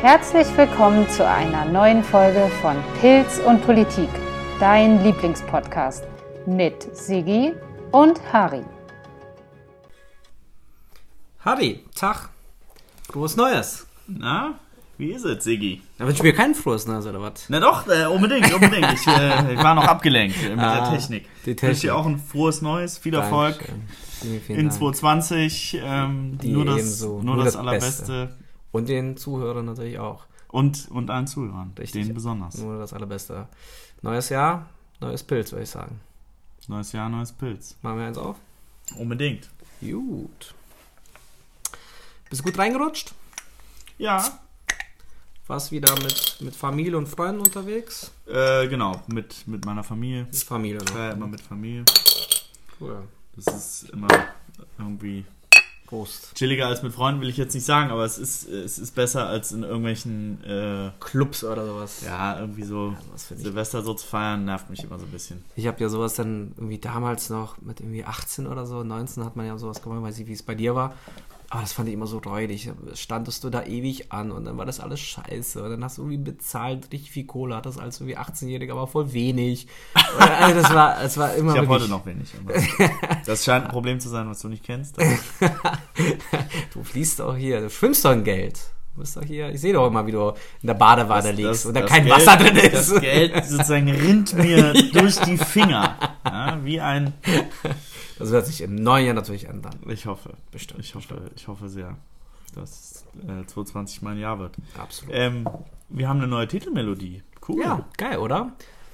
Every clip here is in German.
Herzlich willkommen zu einer neuen Folge von Pilz und Politik, dein Lieblingspodcast mit Sigi und Harry. Harry, Tag. Frohes Neues. Na, wie ist es, Siggi? Da wünsche ich mir kein frohes Neues, oder was? Na doch, äh, unbedingt, unbedingt. Ich, äh, ich war noch abgelenkt mit Ah, der Technik. die Ich wünsche dir Technik. auch ein frohes Neues, viel Erfolg. Vielen, vielen in Dank. 2020. Ähm, nur das, ebenso. nur das, Allerbeste. Und den Zuhörern natürlich auch. Und, und allen Zuhörern, Richtig. denen besonders. Nur das Allerbeste. Neues Jahr, neues Pilz, würde ich sagen. Neues Jahr, neues Pilz. Machen wir eins auf? Unbedingt. Gut. Bist du gut reingerutscht? Ja, Warst wieder mit, mit Familie und Freunden unterwegs? äh, genau, mit, mit meiner Familie. Mit Familie, Ich war ja ne? immer mit Familie. Cool. Das ist immer irgendwie Prost. chilliger als mit Freunden, will ich jetzt nicht sagen, aber es ist, es ist besser als in irgendwelchen äh, Clubs oder sowas. Ja, irgendwie so ich. Silvester so zu feiern, nervt mich immer so ein bisschen. Ich habe ja sowas dann irgendwie damals noch mit irgendwie 18 oder so, 19 hat man ja sowas gemacht, weiß nicht, wie es bei dir war. Aber das fand ich immer so räudig. Standest du da ewig an und dann war das alles scheiße. Und dann hast du irgendwie bezahlt, richtig viel Kohle, hattest als irgendwie 18-Jähriger, aber voll wenig. Also das war, das war immer Ich habe heute noch wenig. Das scheint ein Problem zu sein, was du nicht kennst. Du fließt doch hier, du schwimmst doch in Geld. Du bist doch hier, ich sehe doch immer, wie du in der Badewanne Das- liegst das- und da kein Geld- Wasser drin ist. Das Geld sozusagen rinnt mir durch die Finger. Ja, wie ein. Das wird sich im neuen Jahr natürlich ändern. Ich hoffe. Bestimmt, Ich hoffe, ich hoffe sehr, dass äh, 2020 mein Jahr wird. Absolut. Ähm, wir haben eine neue Titelmelodie. Cool. Ja, geil, oder?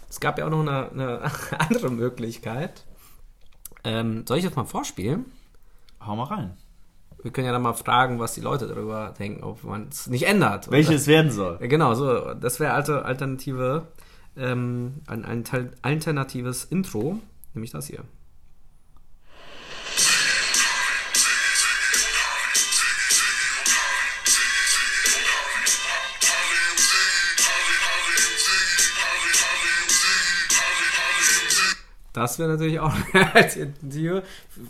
Es gab ja auch noch eine, eine andere Möglichkeit. Ähm, soll ich jetzt mal vorspielen? Hau mal rein. Wir können ja dann mal fragen, was die Leute darüber denken, ob man es nicht ändert. Welche es werden soll. Genau, so. Das wäre alte alternative, ähm, ein, ein alternatives Intro, nämlich das hier. Das wäre natürlich auch eine Alternative.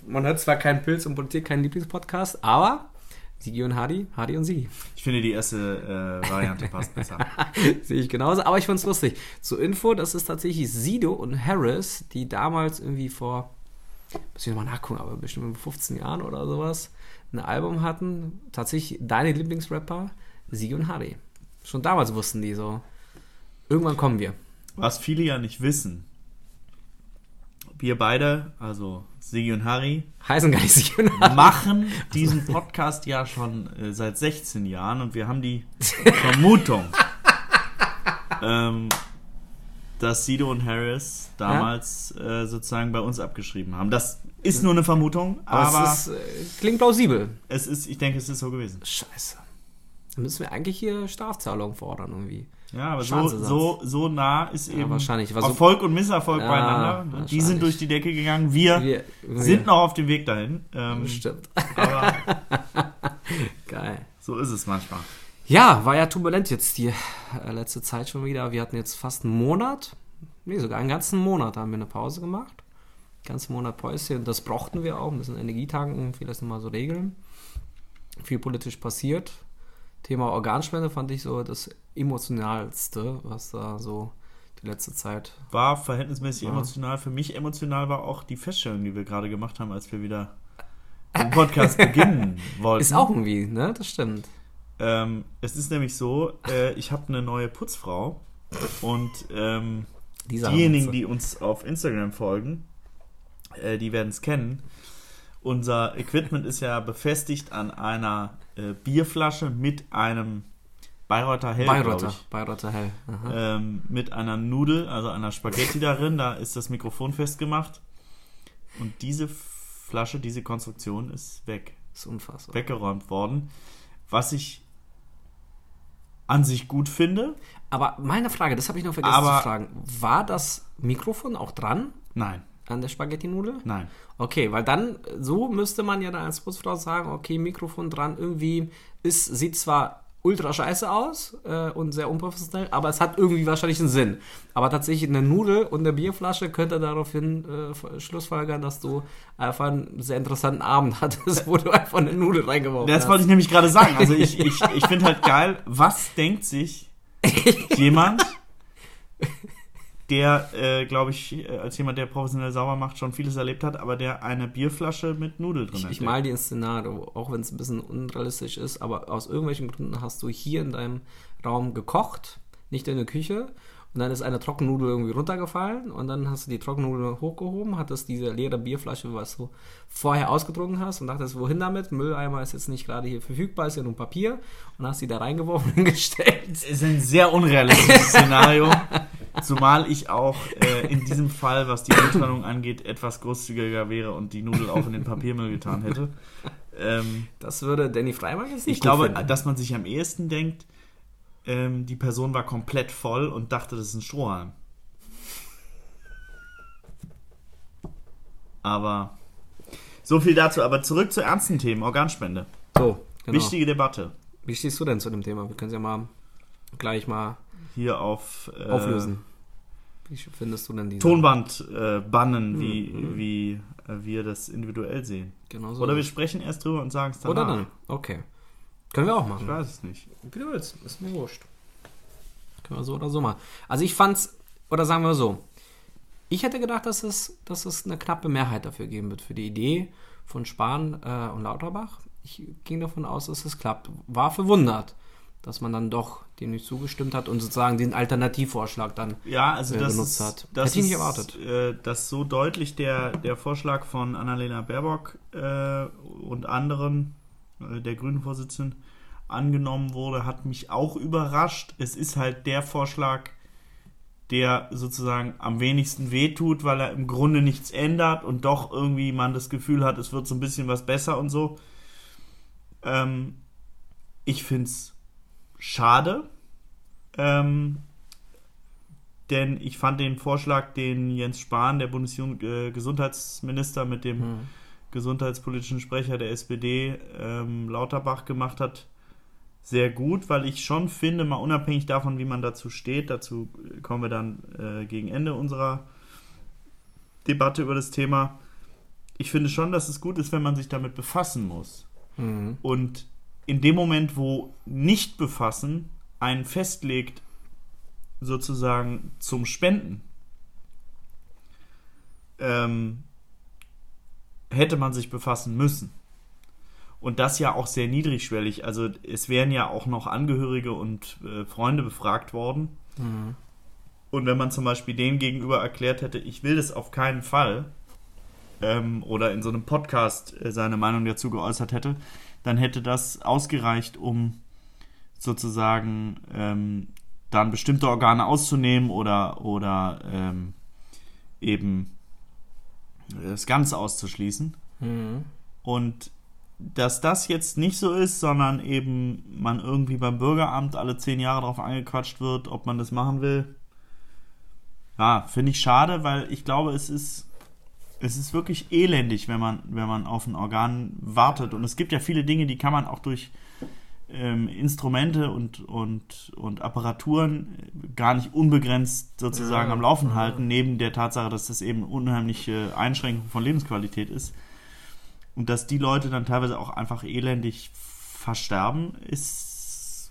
Man hört zwar keinen Pilz und Politik, keinen Lieblingspodcast, aber Sigi und Hardy, Hardy und Sigi. Ich finde, die erste äh, Variante passt besser. Sehe ich genauso, aber ich fand's lustig. Zur Info, das ist tatsächlich Sido und Harris, die damals irgendwie vor, muss ich nochmal nachgucken, aber bestimmt 15 Jahren oder sowas, ein Album hatten. Tatsächlich deine Lieblingsrapper, Sigi und Hardy. Schon damals wussten die so, irgendwann kommen wir. Was viele ja nicht wissen. Wir beide, also Sigi und Harry, Heißen gar nicht Sigi und Hardy. machen diesen Podcast ja schon äh, seit 16 Jahren und wir haben die Vermutung, ähm, dass Sido und Harris damals äh, sozusagen bei uns abgeschrieben haben. Das ist nur eine Vermutung, aber, ist, äh, klingt plausibel. es ist, ich denke, es ist so gewesen. Scheiße. Dann müssen wir eigentlich hier Strafzahlungen fordern irgendwie. Ja, aber so, so, so nah ist eben wahrscheinlich. War so- Erfolg und Misserfolg Ja, beieinander. ne? Die sind durch die Decke gegangen. Wir, Wir- wir- sind noch auf dem Weg dahin. Ähm, Bestimmt. aber Geil. so ist es manchmal. Ja, war ja turbulent jetzt die äh, letzte Zeit schon wieder. Wir hatten jetzt fast einen Monat, nee, sogar einen ganzen Monat haben wir eine Pause gemacht. Ganzen Monat Päuschen. Das brauchten wir auch, müssen Energie tanken, vieles nochmal so regeln. Viel politisch passiert. Thema Organspende fand ich so das emotionalste, was da so die letzte Zeit. War verhältnismäßig Ja. emotional. Für mich emotional war auch die Feststellung, die wir gerade gemacht haben, als wir wieder den Podcast beginnen wollten. Ist auch irgendwie, ne? Das stimmt. Ähm, es ist nämlich so, äh, ich habe eine neue Putzfrau und ähm, diejenigen, die uns auf Instagram folgen, äh, die werden es kennen. Unser Equipment ist ja befestigt an einer äh, Bierflasche mit einem Bayreuther Hell, Bayreuther. Bayreuther Hell. Ähm, mit einer Nudel, also einer Spaghetti darin. Da ist das Mikrofon festgemacht. Und diese Flasche, diese Konstruktion ist weg. ist unfassbar. Weggeräumt worden. Was ich an sich gut finde. Aber meine Frage, das habe ich noch vergessen zu fragen. War das Mikrofon auch dran Nein, an der Spaghetti-Nudel? nein. Okay, weil dann, so müsste man ja dann als Putzfrau sagen, okay, Mikrofon dran, irgendwie ist, sieht zwar ultra scheiße aus äh, und sehr unprofessionell, aber es hat irgendwie wahrscheinlich einen Sinn. Aber tatsächlich eine Nudel und eine Bierflasche könnte daraufhin äh, schlussfolgern, dass du einfach einen sehr interessanten Abend hattest, wo du einfach eine Nudel reingeworfen Das hast. wollte ich nämlich gerade sagen. Also ich, ich, ich finde halt geil, was denkt sich jemand, der, äh, glaube ich, äh, als jemand, der professionell sauber macht, schon vieles erlebt hat, aber der eine Bierflasche mit Nudel drin hat. Ich mal dir ein Szenario, auch wenn es ein bisschen unrealistisch ist, aber aus irgendwelchen Gründen hast du hier in deinem Raum gekocht, nicht in der Küche, und dann ist eine Trockennudel irgendwie runtergefallen und dann hast du die Trockennudel hochgehoben, hattest diese leere Bierflasche, was du vorher ausgetrunken hast und dachtest, wohin damit? Mülleimer ist jetzt nicht gerade hier verfügbar, ist ja nur Papier und hast die da reingeworfen und gestellt. ist ein sehr unrealistisches Szenario. Zumal ich auch äh, in diesem Fall, was die Mülltrennung angeht, etwas großzügiger wäre und die Nudel auch in den Papiermüll getan hätte. Ähm, Das würde Danny Freimann jetzt nicht ich glaube, finden. dass man sich am ehesten denkt, ähm, die Person war komplett voll und dachte, das ist ein Strohhalm. Aber so viel dazu. Aber zurück zu ernsten Themen, Organspende. So, genau. Wichtige Debatte. Wie stehst du denn zu dem Thema? Wir können es ja mal gleich mal Hier auf äh, auflösen. Wie findest du denn die Tonband äh, bannen, wie, Mhm. wie äh, wir das individuell sehen. Genau so. Oder wir sprechen erst drüber und sagen es danach. Oder dann. Okay. Können wir auch Ich machen. weiß es nicht. Wie du willst. Ist mir wurscht. Können wir so oder so machen. Also ich fand's, oder sagen wir so, ich hätte gedacht, dass es, dass es eine knappe Mehrheit dafür geben wird, für die Idee von Spahn äh, und Lauterbach. Ich ging davon aus, dass es klappt. War verwundert, dass man dann doch dem nicht zugestimmt hat und sozusagen den Alternativvorschlag dann Ja, also äh, das benutzt ist, hat. Das Hätte ich nicht ist, erwartet. Äh, dass so deutlich der, der Vorschlag von Annalena Baerbock äh, und anderen, der grünen Vorsitzenden, angenommen wurde, hat mich auch überrascht. Es ist halt der Vorschlag, der sozusagen am wenigsten wehtut, weil er im Grunde nichts ändert und doch irgendwie man das Gefühl hat, es wird so ein bisschen was besser und so. Ähm, ich finde es schade, ähm, denn ich fand den Vorschlag, den Jens Spahn, der Bundesgesundheitsminister, mit dem Hm. Gesundheitspolitischen Sprecher der SPD, ähm, Lauterbach, gemacht hat, sehr gut, weil ich schon finde, mal unabhängig davon, wie man dazu steht, dazu kommen wir dann äh, gegen Ende unserer Debatte über das Thema. Ich finde schon, dass es gut ist, wenn man sich damit befassen muss. Mhm. Und in dem Moment, wo nicht befassen einen festlegt, sozusagen zum Spenden, ähm, hätte man sich befassen müssen. Und das ja auch sehr niedrigschwellig. Also es wären ja auch noch Angehörige und äh, Freunde befragt worden. Mhm. Und wenn man zum Beispiel denen gegenüber erklärt hätte, ich will das auf keinen Fall, ähm, oder in so einem Podcast äh, seine Meinung dazu geäußert hätte, dann hätte das ausgereicht, um sozusagen ähm, dann bestimmte Organe auszunehmen oder, oder ähm, eben das Ganze auszuschließen. Mhm. Und dass das jetzt nicht so ist, sondern eben man irgendwie beim Bürgeramt alle zehn Jahre darauf angequatscht wird, ob man das machen will. Ja, finde ich schade, weil ich glaube, es ist, es ist wirklich elendig, wenn man, wenn man auf ein Organ wartet. Und es gibt ja viele Dinge, die kann man auch durch ähm, Instrumente und, und, und Apparaturen gar nicht unbegrenzt sozusagen Ja, am Laufen ja. halten, neben der Tatsache, dass das eben unheimliche Einschränkung von Lebensqualität ist. Und dass die Leute dann teilweise auch einfach elendig versterben, ist,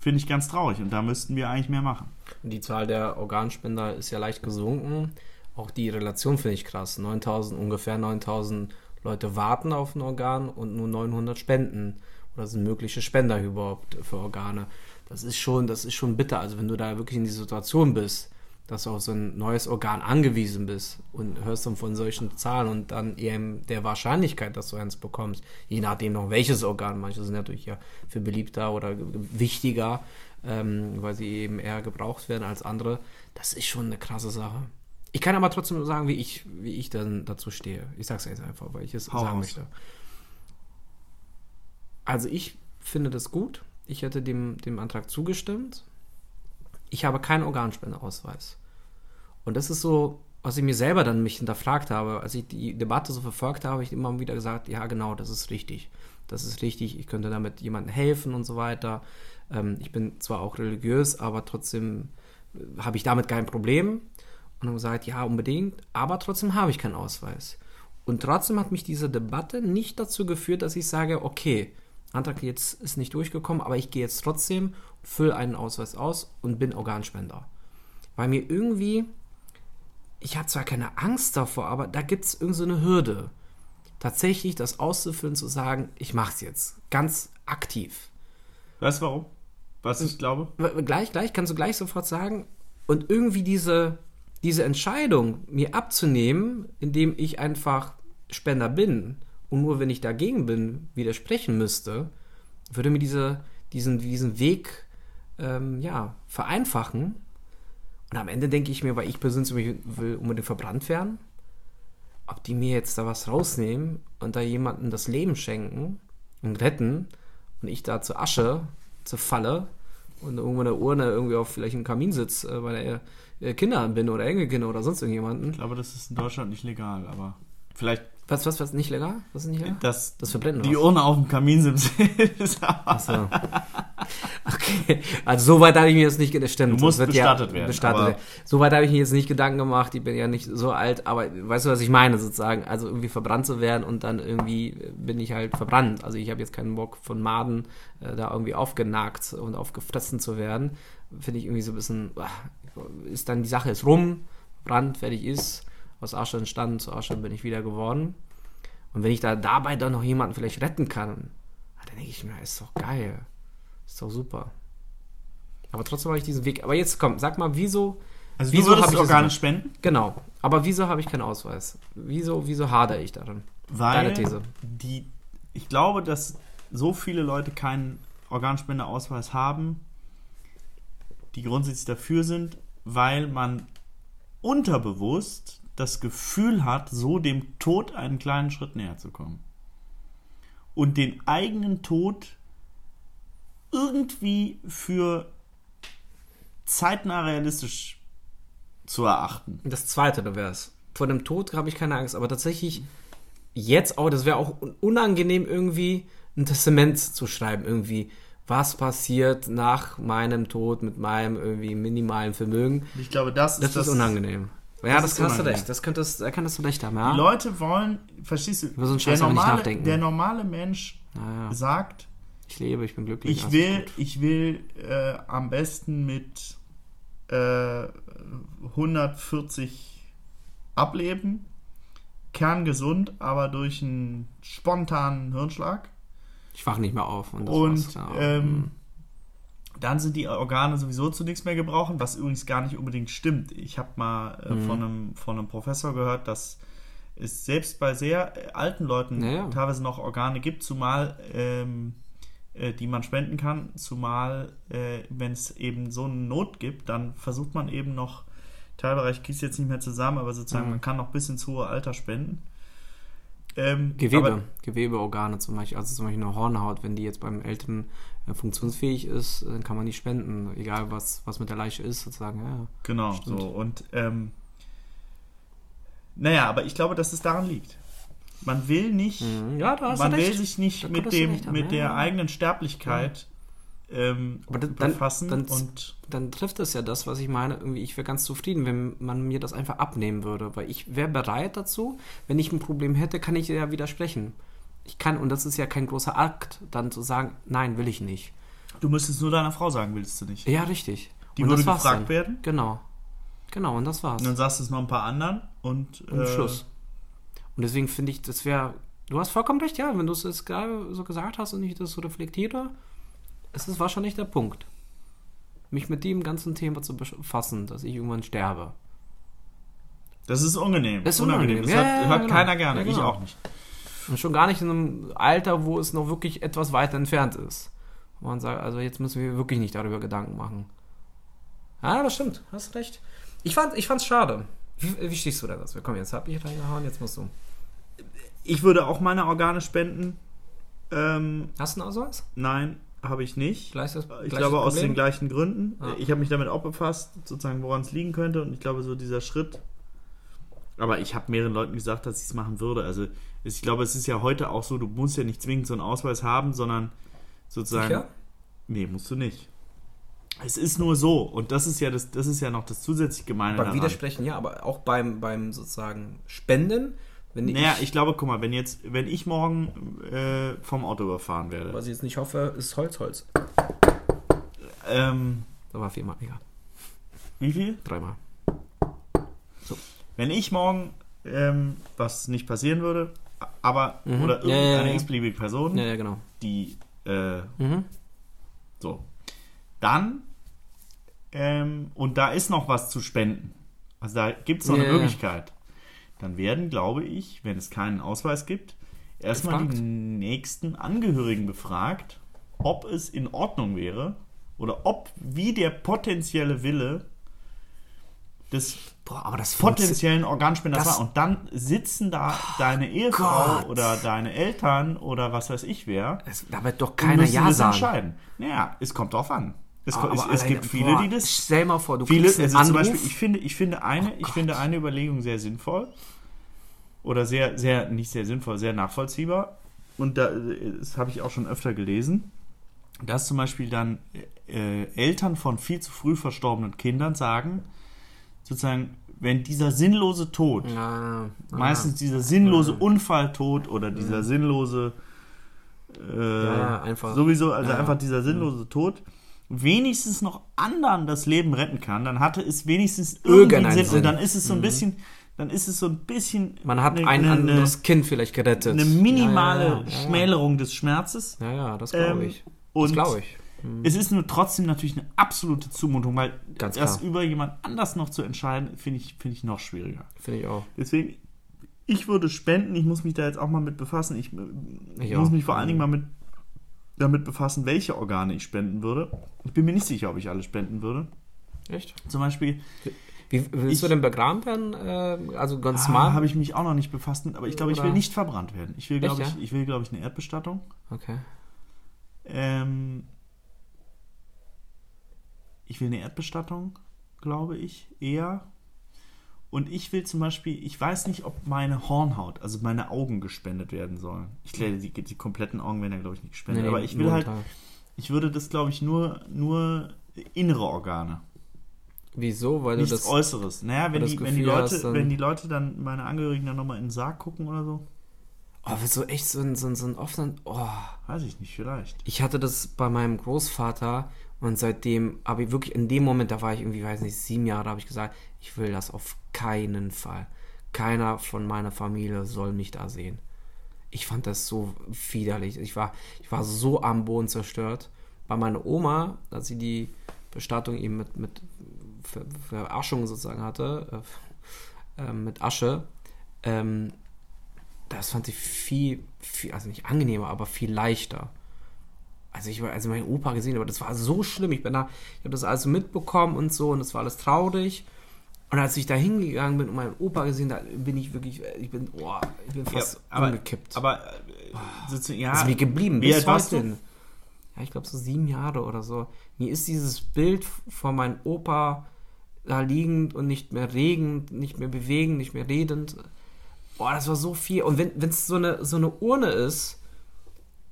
finde ich ganz traurig. Und da müssten wir eigentlich mehr machen. Die Zahl der Organspender ist ja leicht gesunken. Auch die Relation finde ich krass. 9000, ungefähr 9000 Leute warten auf ein Organ und nur 900 spenden oder sind mögliche Spender überhaupt für Organe. Das ist schon, das ist schon bitter. Also wenn du da wirklich in die Situation bist, dass du auf so ein neues Organ angewiesen bist und hörst dann von solchen Zahlen und dann eben der Wahrscheinlichkeit, dass du eins bekommst, je nachdem noch welches Organ, manche sind natürlich ja für beliebter oder wichtiger, ähm, weil sie eben eher gebraucht werden als andere, das ist schon eine krasse Sache. Ich kann aber trotzdem sagen, wie ich, wie ich dann dazu stehe. Ich sag's jetzt einfach, weil ich es Hau sagen raus. möchte. Also ich finde das gut. Ich hätte dem, dem Antrag zugestimmt. Ich habe keinen Organspendeausweis. Und das ist so, was ich mir selber dann mich hinterfragt habe, als ich die Debatte so verfolgt habe, habe ich immer wieder gesagt, ja genau, das ist richtig. Das ist richtig, ich könnte damit jemandem helfen und so weiter. Ähm, ich bin zwar auch religiös, aber trotzdem äh, habe ich damit kein Problem. Und haben gesagt, ja, unbedingt, aber trotzdem habe ich keinen Ausweis. Und trotzdem hat mich diese Debatte nicht dazu geführt, dass ich sage, okay, Antrag jetzt ist nicht durchgekommen, aber ich gehe jetzt trotzdem, fülle einen Ausweis aus und bin Organspender. Weil mir irgendwie, ich habe zwar keine Angst davor, aber da gibt es irgendwie so eine Hürde. Tatsächlich das auszufüllen, zu sagen, ich mache es jetzt. Ganz aktiv. Weißt du warum? Was ich glaube? Gleich, gleich, kannst du gleich sofort sagen. Und irgendwie diese, diese Entscheidung mir abzunehmen, indem ich einfach Spender bin und nur wenn ich dagegen bin, widersprechen müsste, würde mir diese, diesen, diesen Weg ähm, ja, vereinfachen. Und am Ende denke ich mir, weil ich persönlich will unbedingt verbrannt werden, ob die mir jetzt da was rausnehmen und da jemandem das Leben schenken und retten und ich da zur Asche zerfalle und irgendwo in der Urne irgendwie auf vielleicht einem Kamin sitze, äh, weil er äh, Kinder bin oder Enkelkinder oder sonst irgendjemanden. Ich glaube, das ist in Deutschland nicht legal, aber vielleicht. Was, was, was, nicht legal? Was ist nicht legal? Das, das Verblenden. Die Urne auf dem Kamin sind. Achso. Okay, also soweit habe ich mir jetzt nicht stimmt. Du musst bestattet ja werden. Bestattet werden. Soweit habe ich mir jetzt nicht Gedanken gemacht. Ich bin ja nicht so alt, aber weißt du, was ich meine sozusagen? Also irgendwie verbrannt zu werden und dann irgendwie bin ich halt verbrannt. Also ich habe jetzt keinen Bock von Maden äh, da irgendwie aufgenagt und aufgefressen zu werden. Finde ich irgendwie so ein bisschen, äh, ist dann die Sache ist rum, Brand fertig ist, aus Asche entstanden, zu Asche bin ich wieder geworden. Und wenn ich da dabei dann noch jemanden vielleicht retten kann, dann denke ich mir, ist doch geil. Ist doch super. Aber trotzdem habe ich diesen Weg. Aber jetzt komm, sag mal, wieso. Also wieso du würdest ich Organe spenden? Genau. Aber wieso habe ich keinen Ausweis? Wieso, wieso hadere ich daran? Weil Deine These. Die, ich glaube, dass so viele Leute keinen Organspendeausweis haben, die grundsätzlich dafür sind, weil man unterbewusst das Gefühl hat, so dem Tod einen kleinen Schritt näher zu kommen. Und den eigenen Tod irgendwie für zeitnah realistisch zu erachten. Das zweite, da wäre es. Vor dem Tod habe ich keine Angst, aber tatsächlich jetzt auch, das wäre auch unangenehm irgendwie ein Testament zu schreiben, irgendwie was passiert nach meinem Tod mit meinem irgendwie minimalen Vermögen. Ich glaube, das ist das, das ist unangenehm. Ja, das, das kannst du recht. Das könntest, da kannst du recht haben. Ja? Die Leute wollen, verstehst du? Über so einen Scheiß der, nicht normale, nachdenken. der normale Mensch Ja, ja. sagt, Ich lebe, ich bin glücklich. ich will, ich will äh, am besten mit äh, 140 ableben, kerngesund, aber durch einen spontanen Hirnschlag. Ich wache nicht mehr auf. Und, das Und ähm, dann sind die Organe sowieso zu nichts mehr gebrauchen, was übrigens gar nicht unbedingt stimmt. Ich habe mal äh, Mhm. von, einem, von einem Professor gehört, dass es selbst bei sehr äh, alten Leuten Ja, ja. teilweise noch Organe gibt, zumal ähm, äh, die man spenden kann, zumal äh, wenn es eben so eine Not gibt, dann versucht man eben noch, Teilbereich kriegst jetzt nicht mehr zusammen, aber sozusagen Mhm. man kann noch bis ins hohe Alter spenden. Ähm, Gewebe, aber- Gewebeorgane zum Beispiel, also zum Beispiel eine Hornhaut, wenn die jetzt beim Älteren äh, funktionsfähig ist, dann kann man die spenden, egal was, was mit der Leiche ist, sozusagen. Ja. Genau, Stimmt. so. Und ähm, naja, aber ich glaube, dass es daran liegt. Man will nicht, Mhm. Ja, man will sich nicht mit dem, mit der eigenen Sterblichkeit ähm, Aber dann- dann- befassen dann- und Dann trifft es ja das, was ich meine. Irgendwie, ich wäre ganz zufrieden, wenn man mir das einfach abnehmen würde, weil ich wäre bereit dazu. Wenn ich ein Problem hätte, kann ich ja widersprechen. Ich kann, und das ist ja kein großer Akt, dann zu sagen, nein, will ich nicht. du müsstest nur deiner Frau sagen, willst du nicht. Ja, richtig. Die und würde gefragt dann. werden Genau. Genau, und das war's. und dann sagst du es noch ein paar anderen und, Und äh, Schluss. Und deswegen finde ich, das wäre. Du hast vollkommen recht, ja, wenn du es jetzt gerade so gesagt hast und ich das so reflektiere, ist es wahrscheinlich der Punkt. Mich mit dem ganzen Thema zu befassen, dass ich irgendwann sterbe. Das ist unangenehm. Das ist unangenehm. Das Ja, hört, ja, ja, hört genau. keiner gerne, Ja, ich genau. auch nicht. Und schon gar nicht in einem Alter, wo es noch wirklich etwas weiter entfernt ist. Wo man sagt, also jetzt müssen wir wirklich nicht darüber Gedanken machen. Ah, das stimmt, hast recht. Ich fand es ich fand's schade. Wie, wie stehst du da dazu? Komm, jetzt hab ich reingehauen, jetzt musst du. Ich würde auch meine Organe spenden. Ähm, Hast du einen Ausweis? nein, habe ich nicht. Gleiches, Ich gleiches glaube aus Problem? den gleichen Gründen. Ah. Ich habe mich damit auch befasst, sozusagen, woran es liegen könnte. Und ich glaube, so dieser Schritt. Aber ich habe mehreren Leuten gesagt, dass ich es machen würde. Also ich glaube, es ist ja heute auch so, du musst ja nicht zwingend so einen Ausweis haben, sondern sozusagen. Sicher? Nee, musst du nicht. Es ist nur so, und das ist ja das, das ist ja noch das zusätzlich Gemeine Beim daran. Widersprechen ja, aber auch beim, beim sozusagen Spenden, wenn Naja, ich glaube, guck mal, wenn jetzt, wenn ich morgen äh, vom Auto überfahren werde, was ich jetzt nicht hoffe, ist Holz, Holz. ähm, Da war viermal, egal. wie viel? Dreimal. Wenn ich morgen, ähm, was nicht passieren würde, aber, Mhm. oder Ja, irgendeine ja, ja. x-beliebige Person, Ja, ja, genau. die, äh, Mhm. so, dann, ähm, und da ist noch was zu spenden, also da gibt es noch Ja, eine ja. Möglichkeit, dann werden, glaube ich, wenn es keinen Ausweis gibt, erstmal die nächsten Angehörigen befragt, ob es in Ordnung wäre oder ob, wie der potenzielle Wille des Boah, potenziellen Organspenders Das- war. Und dann sitzen da deine Ehefrau Gott. oder deine Eltern oder was weiß ich wer. Es, da wird doch keiner Ja sagen. entscheiden. Naja, es kommt drauf an. Es, Aber es, es alleine- gibt viele, boah, die das. Stell mal vor, du Viele, kriegst also einen zum Anruf. Beispiel, ich finde, ich finde eine, Oh ich finde eine Überlegung sehr sinnvoll oder sehr, sehr, nicht sehr sinnvoll, sehr nachvollziehbar. Und da, das habe ich auch schon öfter gelesen, dass zum Beispiel dann äh, Eltern von viel zu früh verstorbenen Kindern sagen, sozusagen, wenn dieser sinnlose Tod ja, Meistens dieser sinnlose Unfalltod oder dieser sinnlose äh, Ja, einfach. sowieso, also Ja. einfach dieser sinnlose Tod wenigstens noch anderen das Leben retten kann, dann hatte es wenigstens Irgendeinen Sinn, Sinn. Mhm. und dann ist es so ein bisschen, dann ist es so ein bisschen Man hat eine, ein eine, anderes Kind vielleicht gerettet. eine minimale ja, ja, ja, Schmälerung des Schmerzes. Ja, ja, das glaube Ähm, ich. Das glaube ich. Es ist nur trotzdem natürlich eine absolute Zumutung, weil Ganz das klar. über jemand anders noch zu entscheiden, finde ich, finde ich noch schwieriger. Finde ich auch. Deswegen, ich würde spenden, ich muss mich da jetzt auch mal mit befassen. Ich, Ich muss mich vor allen Dingen mal mit, damit befassen, welche Organe ich spenden würde. Ich bin mir nicht sicher, ob ich alle spenden würde. Echt? Zum Beispiel Wie, willst Ich- du denn begraben werden? Äh, also ganz ah, mal? habe ich mich auch noch nicht befasst aber ich glaube, ich will nicht verbrannt werden. Ich will, glaube ich, ich will, glaube ich, eine Erdbestattung. Okay. Ähm, ich will eine Erdbestattung, glaube ich, eher. Und ich will zum Beispiel, ich weiß nicht, ob meine Hornhaut, also meine Augen gespendet werden sollen. Ich glaube, die, die kompletten Augen werden ja, glaube ich, nicht gespendet. Nee, aber ich will halt, ich würde das, glaube ich, nur, nur innere Organe. Wieso? Weil du Nichts das. Äußeres. Naja, wenn die, wenn, die Leute, hast, dann- wenn die Leute dann, meine Angehörigen dann nochmal in den Sarg gucken oder so, Oh, du echt so ein, so ein, so ein offenen. Oh. weiß ich nicht, vielleicht. Ich hatte das bei meinem Großvater und seitdem habe ich wirklich in dem Moment, da war ich irgendwie, weiß nicht, sieben Jahre, habe ich gesagt, ich will das auf keinen Fall. Keiner von meiner Familie soll mich da sehen. Ich fand das so widerlich. Ich war, ich war so am Boden zerstört. Bei meiner Oma, als sie die Bestattung eben mit, mit Ver- Verarschung sozusagen hatte, äh, äh, mit Asche, ähm, das fand ich viel, viel, also nicht angenehmer, aber viel leichter. Also ich war, also mein Opa gesehen, aber das war so schlimm. Ich bin da, ich habe das alles mitbekommen und so und das war alles traurig. Und als ich da hingegangen bin und meinen Opa gesehen, da bin ich wirklich, ich bin, oh, ich bin fast aber, umgekippt. aber äh, ja, ist mir geblieben. wie alt warst du? Ja, ich glaube so sieben Jahre oder so. Mir ist dieses Bild von meinem Opa da liegend und nicht mehr regend, nicht mehr bewegend, nicht mehr redend. Boah, das war so viel. Und wenn es so eine, so eine Urne ist,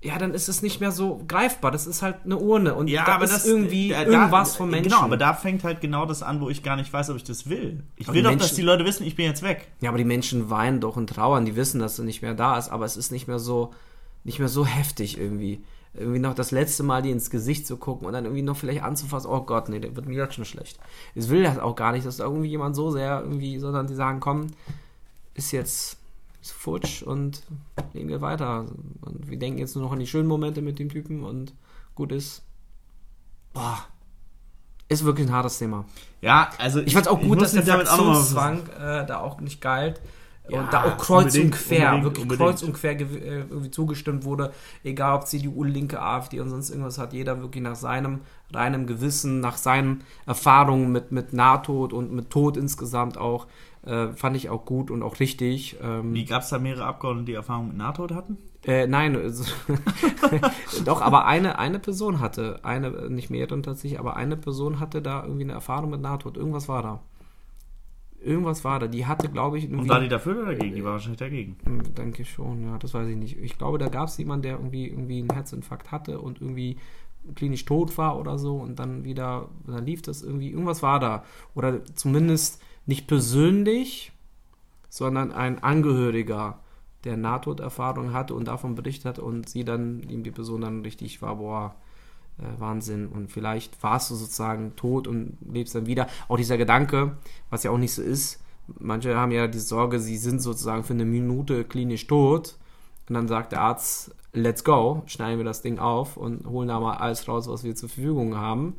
ja, dann ist es nicht mehr so greifbar. Das ist halt eine Urne. Und Ja, da aber ist das irgendwie da- da- irgendwas vom Menschen. Genau, aber da fängt halt genau das an, wo ich gar nicht weiß, ob ich das will. Ich Aber will doch, Menschen- dass die Leute wissen, ich bin jetzt weg. Ja, aber die Menschen weinen doch und trauern, die wissen, dass er nicht mehr da ist, aber es ist nicht mehr so, nicht mehr so heftig irgendwie. Irgendwie noch das letzte Mal die ins Gesicht zu gucken und dann irgendwie noch vielleicht anzufassen, oh Gott, nee, der wird mir jetzt schon schlecht. Ich will das auch gar nicht, dass da irgendwie jemand so sehr irgendwie, sondern die sagen, komm, ist jetzt ist futsch und leben wir weiter. Und wir denken jetzt nur noch an die schönen Momente mit dem Typen und gut ist. Boah. Ist wirklich ein hartes Thema. Ja, also Ich fand's auch gut, dass der Fraktionszwang äh, da auch nicht galt. Ja, und da auch kreuz und quer, wirklich unbedingt. kreuz und quer äh, irgendwie zugestimmt wurde. Egal ob CDU, Linke, AfD und sonst irgendwas, hat jeder wirklich nach seinem reinem Gewissen, nach seinen Erfahrungen mit, mit Nahtod und mit Tod insgesamt auch, äh, fand ich auch gut und auch richtig. Ähm, Wie gab es da mehrere Abgeordnete, die Erfahrung mit NATO hatten? äh, nein, also, doch, aber eine, eine Person hatte, eine, nicht mehrere tatsächlich, aber eine Person hatte da irgendwie eine Erfahrung mit Nahtod. Irgendwas war da. Irgendwas war da. Die hatte, glaube ich. Und war die dafür oder dagegen? Die war wahrscheinlich dagegen. Hm, Denke ich schon, ja, das weiß ich nicht. Ich glaube, da gab es jemanden, der irgendwie, irgendwie einen Herzinfarkt hatte und irgendwie klinisch tot war oder so und dann wieder, dann lief das irgendwie, irgendwas war da. Oder zumindest nicht persönlich, sondern ein Angehöriger, der Nahtoderfahrung hatte und davon berichtet hat und sie dann, ihm die Person dann richtig war, boah, Wahnsinn. Und vielleicht warst du sozusagen tot und lebst dann wieder. Auch dieser Gedanke, was ja auch nicht so ist, manche haben ja die Sorge, sie sind sozusagen für eine Minute klinisch tot. Und dann sagt der Arzt, let's go, schneiden wir das Ding auf und holen da mal alles raus, was wir zur Verfügung haben.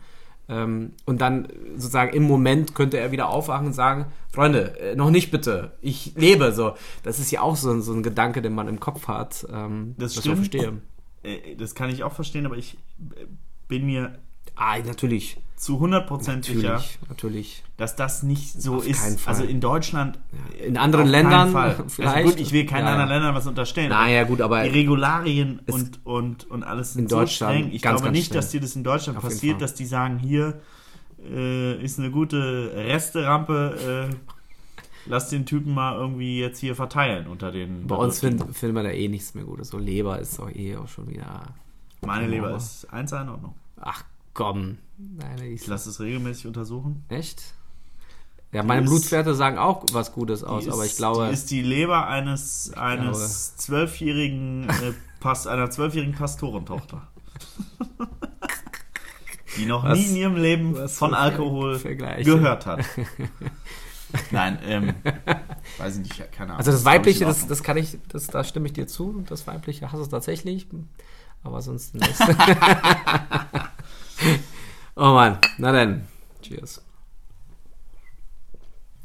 Ähm, und dann sozusagen im Moment könnte er wieder aufwachen und sagen, Freunde, äh, noch nicht bitte, ich lebe so. Das ist ja auch so, so ein Gedanke, den man im Kopf hat. Ähm, Das stimmt. Äh, Das kann ich auch verstehen, aber ich äh, bin mir Ah, natürlich. zu 100% sicher, Natürlich, dass das nicht so Auf ist. Also in Deutschland In anderen Ländern vielleicht. Also gut, ich will keinen Ja, anderen ja. Ländern was unterstellen. Naja, gut, aber die Regularien und, und, und alles sind In so Deutschland streng. Ich ganz, glaube ganz nicht, streng. dass dir das in Deutschland Auf passiert, dass die sagen, hier äh, ist eine gute Resterampe, äh, lass den Typen mal irgendwie jetzt hier verteilen unter den. bei uns findet find man da eh nichts mehr Gutes. So Leber ist doch eh auch schon wieder. Meine Leber Oh. ist eins in Ordnung. Ach komm. Nein, Ich ist lasse es regelmäßig untersuchen. Echt? Ja, meine ist- Blutwerte sagen auch was Gutes aus, Die aber ist- ich glaube. Die ist die Leber eines, eines zwölfjährigen, äh, Pas- einer zwölfjährigen Pastorentochter. die noch Was- nie in ihrem Leben von Alkohol Vergleiche. gehört hat. Nein, ähm, weiß ich nicht, keine Ahnung. Also das ist, ich, Weibliche, das, das kann ich, das, da stimme ich dir zu. Das Weibliche hast du tatsächlich. Aber sonst nicht. oh Mann, na dann. Cheers.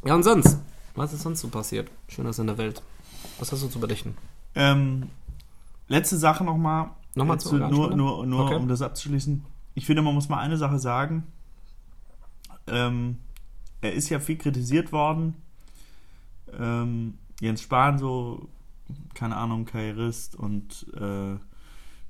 Ja, und sonst? Was ist sonst so passiert? Schönes in der Welt. Was hast du zu berichten? Ähm, letzte Sache nochmal. Nochmal zu, nur, nur, nur Okay. um das abzuschließen. Ich finde, man muss mal eine Sache sagen. Ähm, er ist ja viel kritisiert worden. Ähm, Jens Spahn so, keine Ahnung, Karrierist und äh,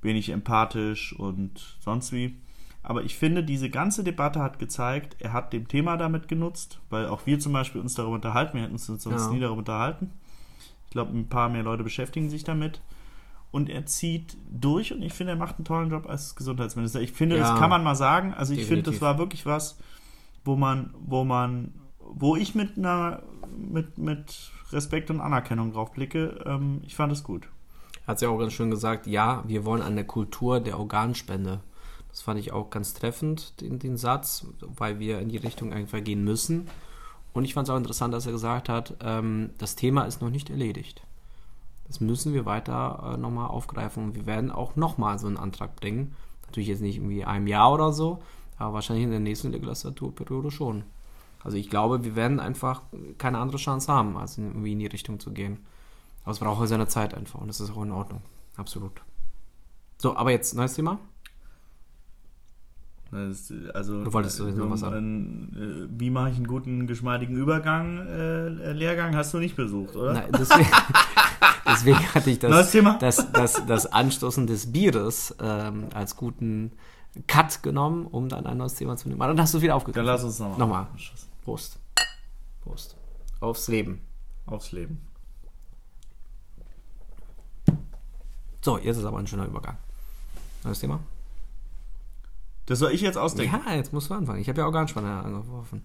wenig empathisch und sonst wie. Aber ich finde, diese ganze Debatte hat gezeigt, er hat dem Thema damit genutzt, weil auch wir zum Beispiel uns darüber unterhalten, wir hätten uns sonst Ja. nie darüber unterhalten. Ich glaube, ein paar mehr Leute beschäftigen sich damit. Und er zieht durch und ich finde, er macht einen tollen Job als Gesundheitsminister. Ich finde, Ja. das kann man mal sagen. Also ich finde, das war wirklich was, wo man, wo man, wo ich mit einer, mit, mit Respekt und Anerkennung drauf blicke. Ähm, ich fand es gut. Hat sie auch ganz schön gesagt, ja, wir wollen eine Kultur der Organspende. Das fand ich auch ganz treffend, den, den Satz, weil wir in die Richtung einfach gehen müssen. Und ich fand es auch interessant, dass er gesagt hat, ähm, das Thema ist noch nicht erledigt. Das müssen wir weiter äh, nochmal aufgreifen und wir werden auch nochmal so einen Antrag bringen. Natürlich jetzt nicht irgendwie einem Jahr oder so, aber wahrscheinlich in der nächsten Legislaturperiode schon. Also ich glaube, wir werden einfach keine andere Chance haben, als irgendwie in die Richtung zu gehen. Aber es braucht seine Zeit einfach und das ist auch in Ordnung. Absolut. So, aber jetzt neues Thema? Das, also, Du wolltest jetzt noch was sagen. Äh, wie mache ich einen guten, geschmeidigen Übergang? Äh, Lehrgang hast du nicht besucht, oder? Nein, deswegen, deswegen hatte ich das, das, das, das Anstoßen des Bieres ähm, als guten Cut genommen, um dann ein neues Thema zu nehmen. Aber dann hast du wieder Dann aufgegriffen. lass uns nochmal. Nochmal. Prost. Prost. Aufs Leben. Aufs Leben. So, jetzt ist aber ein schöner Übergang. Neues Thema? Das soll ich jetzt ausdenken. Ja, jetzt musst du anfangen. Ich habe ja Organspanne angeworfen.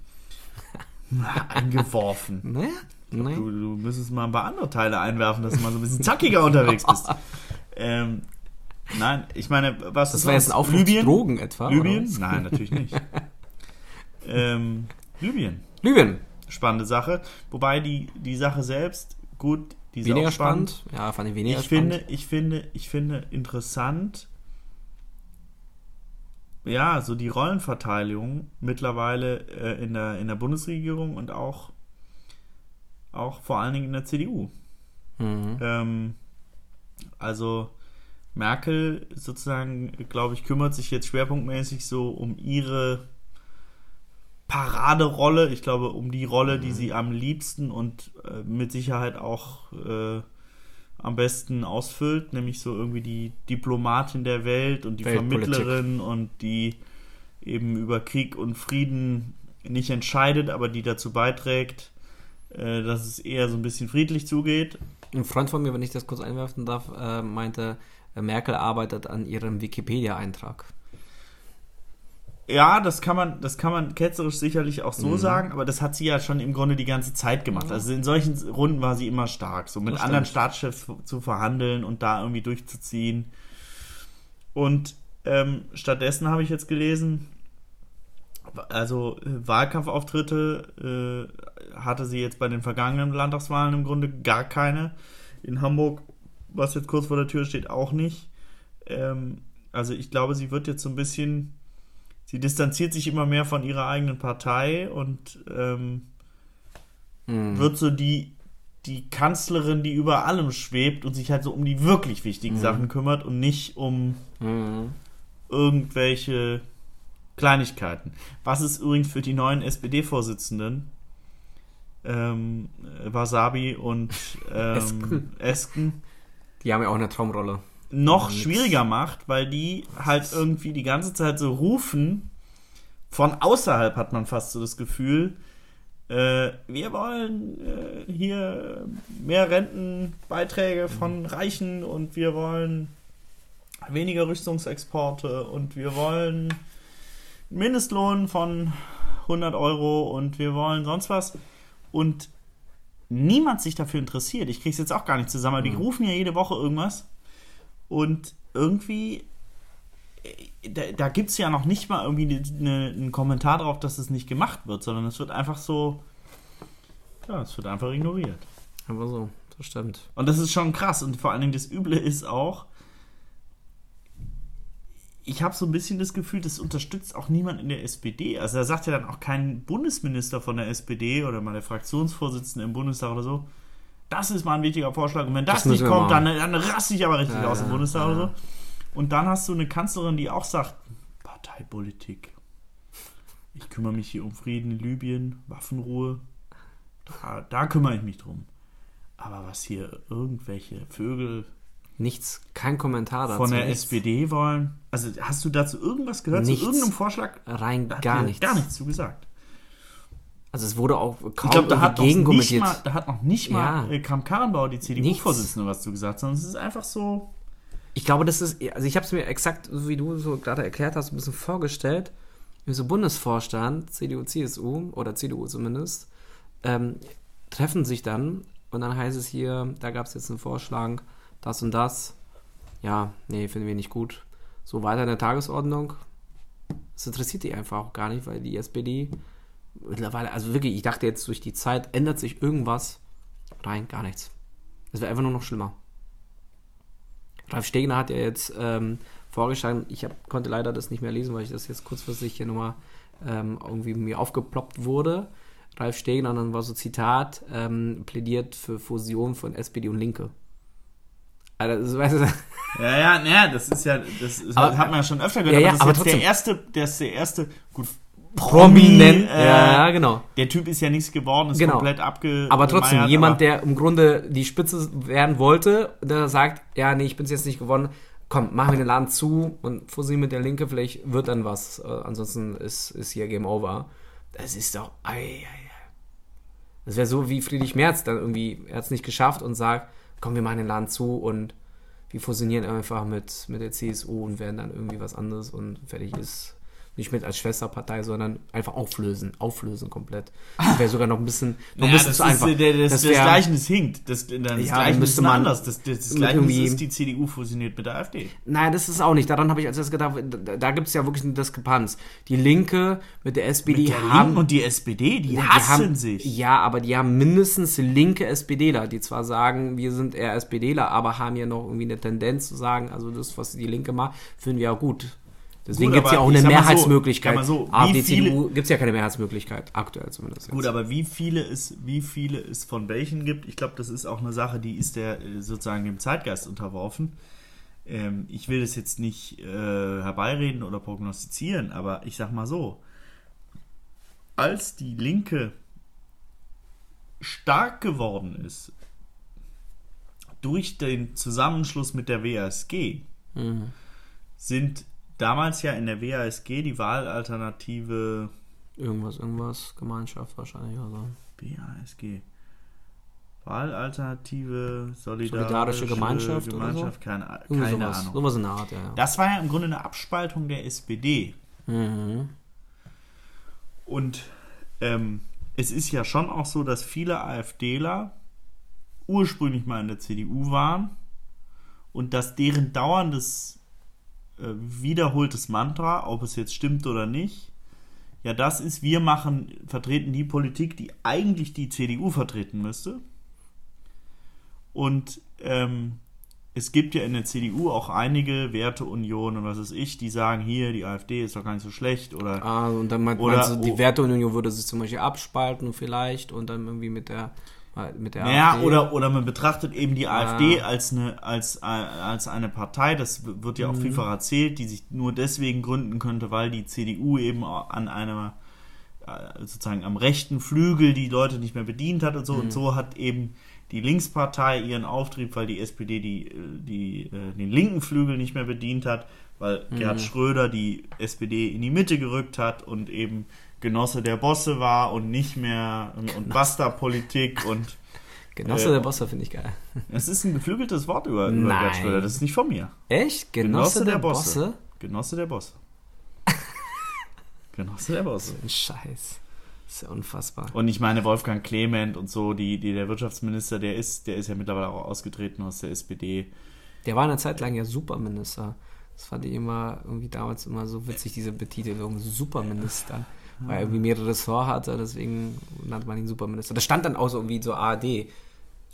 Eingeworfen. Naja, naja. Du, du müsstest mal ein paar andere Teile einwerfen, dass du mal so ein bisschen zackiger unterwegs bist. Ähm, nein, ich meine, was Das ist war jetzt ein? Aufruf zu Drogen etwa? Libyen? Nein, natürlich nicht. ähm, Libyen. Libyen. Spannende Sache. Wobei die, die Sache selbst, gut, die ist Weniger spannend. spannend. Ja, fand ich weniger Ich spannend. finde, ich finde, ich finde interessant, ja, so die Rollenverteilung mittlerweile äh, in, der, in der Bundesregierung und auch, auch vor allen Dingen in der CDU. Mhm. Ähm, also Merkel sozusagen, glaube ich, kümmert sich jetzt schwerpunktmäßig so um ihre Paraderolle. Ich glaube, um die Rolle, die sie am liebsten und äh, mit Sicherheit auch äh, am besten ausfüllt, nämlich so irgendwie die Diplomatin der Welt und die. Vermittlerin und die eben über Krieg und Frieden nicht entscheidet, aber die dazu beiträgt, äh, dass es eher so ein bisschen friedlich zugeht. Ein Freund von mir, wenn ich das kurz einwerfen darf, äh, meinte, äh, Merkel arbeitet an ihrem Wikipedia-Eintrag. Ja, das kann man, das kann man ketzerisch sicherlich auch so Mhm. sagen, aber das hat sie ja schon im Grunde die ganze Zeit gemacht. Also in solchen Runden war sie immer stark, so mit anderen. Staatschefs zu verhandeln und da irgendwie durchzuziehen. Und ähm, stattdessen habe ich jetzt gelesen, also äh, Wahlkampfauftritte äh, hatte sie jetzt bei den vergangenen Landtagswahlen im Grunde gar keine. In Hamburg, was jetzt kurz vor der Tür steht, auch nicht. Ähm, also ich glaube, sie wird jetzt so ein bisschen, sie distanziert sich immer mehr von ihrer eigenen Partei und ähm, Mhm. wird so die, die Kanzlerin, die über allem schwebt und sich halt so um die wirklich wichtigen Mhm. Sachen kümmert und nicht um Mhm. irgendwelche Kleinigkeiten. Was ist übrigens für die neuen SPD-Vorsitzenden, ähm, äh, Wasabi und ähm, Esken. Esken, Die haben ja auch eine Traumrolle. Noch nix. schwieriger macht, weil die halt irgendwie die ganze Zeit so rufen, von außerhalb hat man fast so das Gefühl, äh, wir wollen äh, hier mehr Rentenbeiträge von Reichen und wir wollen weniger Rüstungsexporte und wir wollen Mindestlohn von 100 Euro und wir wollen sonst was. Und niemand sich dafür interessiert. Ich krieg's jetzt auch gar nicht zusammen, aber die rufen ja jede Woche irgendwas und irgendwie äh, da, da gibt es ja noch nicht mal irgendwie eine, einen Kommentar drauf, dass es nicht gemacht wird, sondern es wird einfach so, ja, es wird einfach ignoriert. Aber so, das stimmt. Und das ist schon krass. Und vor allen Dingen das Üble ist auch, ich habe so ein bisschen das Gefühl, das unterstützt auch niemand in der SPD. Also da sagt ja dann auch kein Bundesminister von der SPD oder mal der Fraktionsvorsitzende im Bundestag oder so, das ist mal ein wichtiger Vorschlag. Und wenn das, Das nicht kommt, dann, dann raste ich aber richtig Ja, aus dem Bundestag ja. oder so. Und dann hast du eine Kanzlerin, die auch sagt, Parteipolitik. Ich kümmere mich hier um Frieden in Libyen, Waffenruhe. Da, da kümmere ich mich drum. Aber was hier irgendwelche Vögel Nichts, kein Kommentar dazu. von der nichts. SPD wollen. Also hast du dazu irgendwas gehört? Nichts. Zu irgendeinem Vorschlag? Rein gar nichts. Gar nichts zu gesagt. Also es wurde auch kaum Ich glaube, da hat noch gegen kommentiert. mal, da hat noch nicht mal Ja. äh, Kram-Karrenbauer, die. CDU-Vorsitzende, was zu gesagt, sondern es ist einfach so. Ich glaube, das ist, also ich habe es mir exakt, so wie du so gerade erklärt hast, ein bisschen vorgestellt, wie so Bundesvorstand, CDU, CSU oder CDU zumindest, ähm, treffen sich dann und dann heißt es hier, da gab es jetzt einen Vorschlag, das und das. Ja, nee, finden wir nicht gut. So weiter in der Tagesordnung. Das interessiert die einfach auch gar nicht, weil die SPD mittlerweile, also wirklich, ich dachte jetzt durch die Zeit ändert sich irgendwas. Rein, gar nichts. Es wäre einfach nur noch schlimmer. Ralf Stegner hat ja jetzt ähm, vorgeschlagen, ich hab, konnte leider das nicht mehr lesen, weil ich das jetzt kurzfristig hier nochmal ähm, irgendwie mir aufgeploppt wurde. Ralf Stegner, und dann war so Zitat, ähm, plädiert für Fusion von SPD und Linke. Also, das, weißt du, Ja, ja, naja, das ist ja, das ist, Aber- hat man ja schon öfter gehört, Ja, ja, aber das aber ist jetzt trotzdem. der erste, der ist der erste, gut, prominent. äh, ja, genau. Der Typ ist ja nichts geworden, ist Genau. komplett abge. Aber trotzdem, jemand, aber- der im Grunde die Spitze werden wollte, der sagt, ja, nee, ich bin's jetzt nicht gewonnen, komm, machen wir den Laden zu und fusionieren mit der Linke, vielleicht wird dann was. Äh, ansonsten ist, ist hier Game Over. Das ist doch. Ei, ei, ei. Das wäre so wie Friedrich Merz dann irgendwie, er hat es nicht geschafft und sagt, komm, wir machen den Laden zu und wir fusionieren einfach mit, mit der CSU und werden dann irgendwie was anderes und fertig ist. Nicht mit als Schwesterpartei, sondern einfach auflösen, auflösen komplett. Das wäre sogar noch ein bisschen, noch ein Naja, bisschen das zu ist, einfach. der- das, Das das, wär- Gleichnis hinkt. Das, das Ja, Gleichnis müsste ist man anders. Das, das, das Gleichnis ist, die CDU fusioniert mit der AfD. Nein, das ist auch nicht. Daran habe ich als erstes gedacht, da, da gibt es ja wirklich eine Diskrepanz. Die Linke mit der SPD Mit der haben. Linken und die SPD, die Ja, die hassen haben, sich. Ja, aber die haben mindestens linke SPDler, die zwar sagen, wir sind eher SPDler, aber haben ja noch irgendwie eine Tendenz zu sagen, also das, was die Linke macht, finden wir ja gut. Deswegen gibt es ja auch eine so, Mehrheitsmöglichkeit. so, AfD, CDU gibt es ja keine Mehrheitsmöglichkeit, aktuell zumindest. Gut, jetzt. aber wie viele es, wie viele es von welchen gibt, ich glaube, das ist auch eine Sache, die ist der äh, sozusagen dem Zeitgeist unterworfen. Ähm, ich will das jetzt nicht äh, herbeireden oder prognostizieren, aber ich sag mal so, als die Linke stark geworden ist durch den Zusammenschluss mit der WASG, Mhm. sind damals ja in der WASG die Wahlalternative Irgendwas, irgendwas, Gemeinschaft wahrscheinlich oder so. BASG. Wahlalternative, solidarische, Solidarische Gemeinschaft oder so? Gemeinschaft keine, keine sowas. Ahnung. Sowas in der Art, ja. ja. Das war ja im Grunde eine Abspaltung der SPD. Mhm. Und ähm, es ist ja schon auch so, dass viele AfDler ursprünglich mal in der CDU waren und dass deren dauerndes wiederholtes Mantra, ob es jetzt stimmt oder nicht, ja das ist, wir machen, vertreten die Politik, die eigentlich die CDU vertreten müsste. Und ähm, es gibt ja in der CDU auch einige Werteunionen und was weiß ich, die sagen, hier, die AfD ist doch gar nicht so schlecht oder. Ah, und dann meint, Oder- meinst du, die oh. Werteunion würde sich zum Beispiel abspalten vielleicht und dann irgendwie mit der mit der Naja, AfD. oder, oder man betrachtet eben die AfD Ah. als eine, als, als eine Partei, das wird ja auch vielfach erzählt, die sich nur deswegen gründen könnte, weil die CDU eben an einer äh, sozusagen am rechten Flügel die Leute nicht mehr bedient hat und so. Und so hat eben die Linkspartei ihren Auftrieb, weil die SPD die, die, äh, den linken Flügel nicht mehr bedient hat, weil Gerhard Schröder die SPD in die Mitte gerückt hat und eben Genosse der Bosse war und nicht mehr und Basta-Politik und Genosse äh, der Bosse finde ich geil. es ist ein geflügeltes Wort über, über Schröder. Das ist nicht von mir. Echt? Genosse, der, Bosse? Genosse der Bosse. Genosse der Bosse. Ein Scheiß. ist ja unfassbar. Und ich meine, Wolfgang Clement und so, die, die, der Wirtschaftsminister, der ist, der ist ja mittlerweile auch ausgetreten aus der SPD. Der war eine Zeit lang ja Superminister. Das fand ich immer irgendwie damals immer so witzig, diese Betitelung Superminister. Weil er irgendwie mehrere Ressorts hatte, deswegen nannte man ihn Superminister. Das stand dann auch so irgendwie so ARD.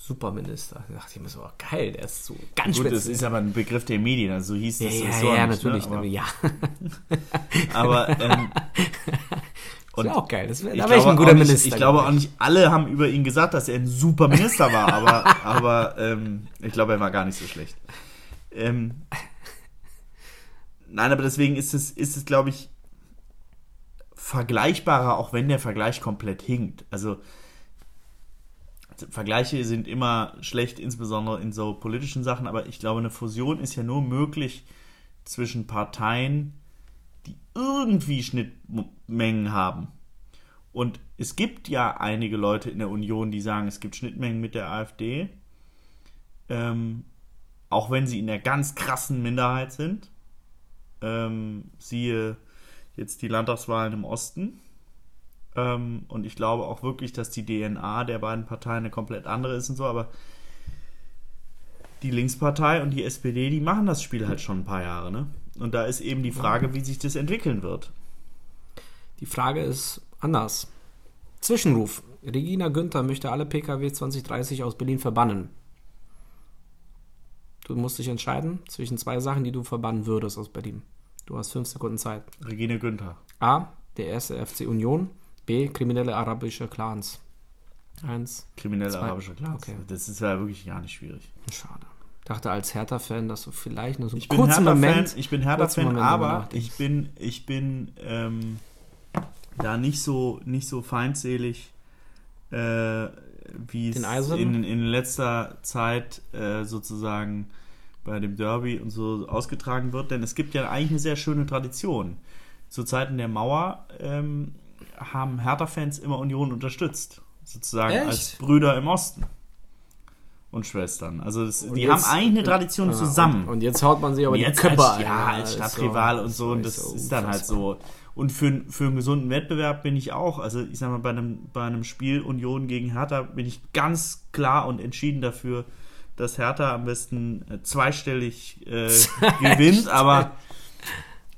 Superminister. Da dachte ich mir so, oh, geil, der ist so ganz Gut, das ist aber ein Begriff der Medien, also so hieß ja, das ja, Ressort ja, nicht, natürlich. Ne? Aber, ja, aber ähm, das wäre auch geil. Das wär, ich da wäre ich ein glaube, guter auch nicht, Minister. ich glaube glaub auch nicht alle haben über ihn gesagt, dass er ein super Minister war, aber, aber ähm, ich glaube, er war gar nicht so schlecht. Ähm, nein, aber deswegen ist es, ist es, glaube ich, vergleichbarer, auch wenn der Vergleich komplett hinkt. Also Vergleiche sind immer schlecht, insbesondere in so politischen Sachen, aber ich glaube, eine Fusion ist ja nur möglich zwischen Parteien, die irgendwie Schnittmengen haben. Und es gibt ja einige Leute in der Union, die sagen, es gibt Schnittmengen mit der AfD, ähm, auch wenn sie in der ganz krassen Minderheit sind. Ähm, siehe jetzt die Landtagswahlen im Osten. Ähm, und ich glaube auch wirklich, dass die DNA der beiden Parteien eine komplett andere ist und so, aber die Linkspartei und die SPD, die machen das Spiel halt schon ein paar Jahre, ne? Und da ist eben die Frage, wie sich das entwickeln wird. Die Frage ist anders. Zwischenruf. Regina Günther möchte alle Pkw 2030 aus Berlin verbannen. Du musst dich entscheiden zwischen zwei Sachen, die du verbannen würdest aus Berlin. Du hast fünf Sekunden Zeit. Regine Günther. A. Der erste FC Union. B. Kriminelle arabische Clans. Eins. Kriminelle Zwei. arabische Clans. Okay. Das ist ja wirklich gar nicht schwierig. Schade. Dachte als Hertha-Fan, dass du vielleicht nur so einen Ich kurzen Moment. ich bin Hertha-Fan, aber ich bin, ich bin ähm, da nicht so, nicht so feindselig, äh, wie es in, in letzter Zeit äh, sozusagen bei dem Derby und so ausgetragen wird, denn es gibt ja eigentlich eine sehr schöne Tradition. Zu Zeiten der Mauer ähm, haben Hertha-Fans immer Union unterstützt, sozusagen Echt? als Brüder im Osten und Schwestern. Also das, die jetzt- haben eigentlich eine Tradition Ja, zusammen. Und, und jetzt haut man sich aber Und die Köpfe als, ein. ja, als ist Stadtrival so- und so, und das so ist dann halt so. Und für, für einen gesunden Wettbewerb bin ich auch, also ich sag mal, bei einem, bei einem Spiel Union gegen Hertha bin ich ganz klar und entschieden dafür, dass Hertha am besten äh, zweistellig äh, gewinnt, aber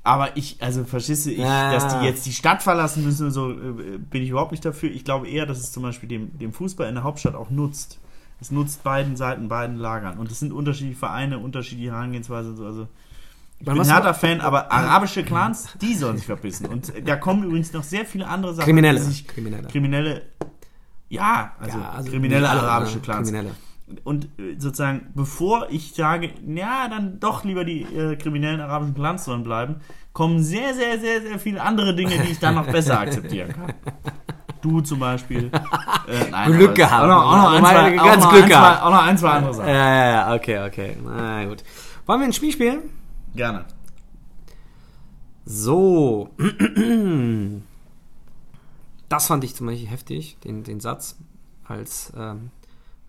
aber ich, also verstehst du, ich, Ja. dass die jetzt die Stadt verlassen müssen so, äh, bin ich überhaupt nicht dafür. Ich glaube eher, dass es zum Beispiel dem, dem Fußball in der Hauptstadt auch nutzt. Es nutzt beiden Seiten, beiden Lagern. Und es sind unterschiedliche Vereine, unterschiedliche Herangehensweise. und so. Also ich Man bin Hertha-Fan, aber arabische Clans, die sollen sich verbissen. Und da kommen übrigens noch sehr viele andere Sachen. Kriminelle. Sich, Kriminelle. kriminelle, ja, also, Ja, also kriminelle arabische? Clans. Kriminelle. Und äh, sozusagen, bevor ich sage, ja, dann doch lieber die äh, kriminellen arabischen Clans sollen bleiben, kommen sehr, sehr, sehr, sehr viele andere Dinge, die ich dann noch besser akzeptieren kann. Du zum Beispiel. Äh, nein, Glück gehabt. Auch noch, auch noch ein, zwei, auch ganz noch Glück ein, zwei, auch noch ein, zwei andere Sachen. Ja, ja, ja, okay, okay. Na gut. Wollen wir ein Spiel spielen? Gerne. So. Das fand ich zum Beispiel heftig, den, den Satz. Als ähm,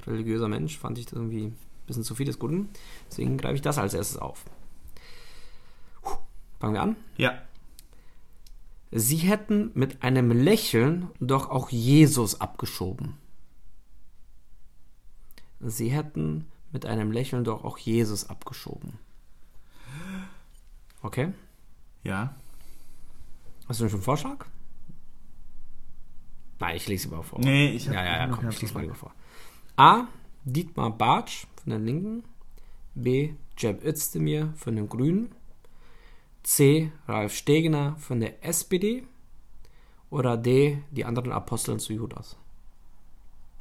religiöser Mensch fand ich das irgendwie ein bisschen zu viel des Guten. Deswegen greife ich das als erstes auf. Puh. Fangen wir an. Ja. Sie hätten mit einem Lächeln doch auch Jesus abgeschoben. Sie hätten mit einem Lächeln doch auch Jesus abgeschoben. Okay? Ja. Hast du schon einen Vorschlag? Nein, ich lese mal vor. Nee, ich hab- Ja, ja, ja, komm, ich lese mal lieber vor. A. Dietmar Bartsch von den Linken. B. Cem Özdemir von den Grünen. C. Ralf Stegener von der SPD. Oder D. Die anderen Aposteln zu Judas.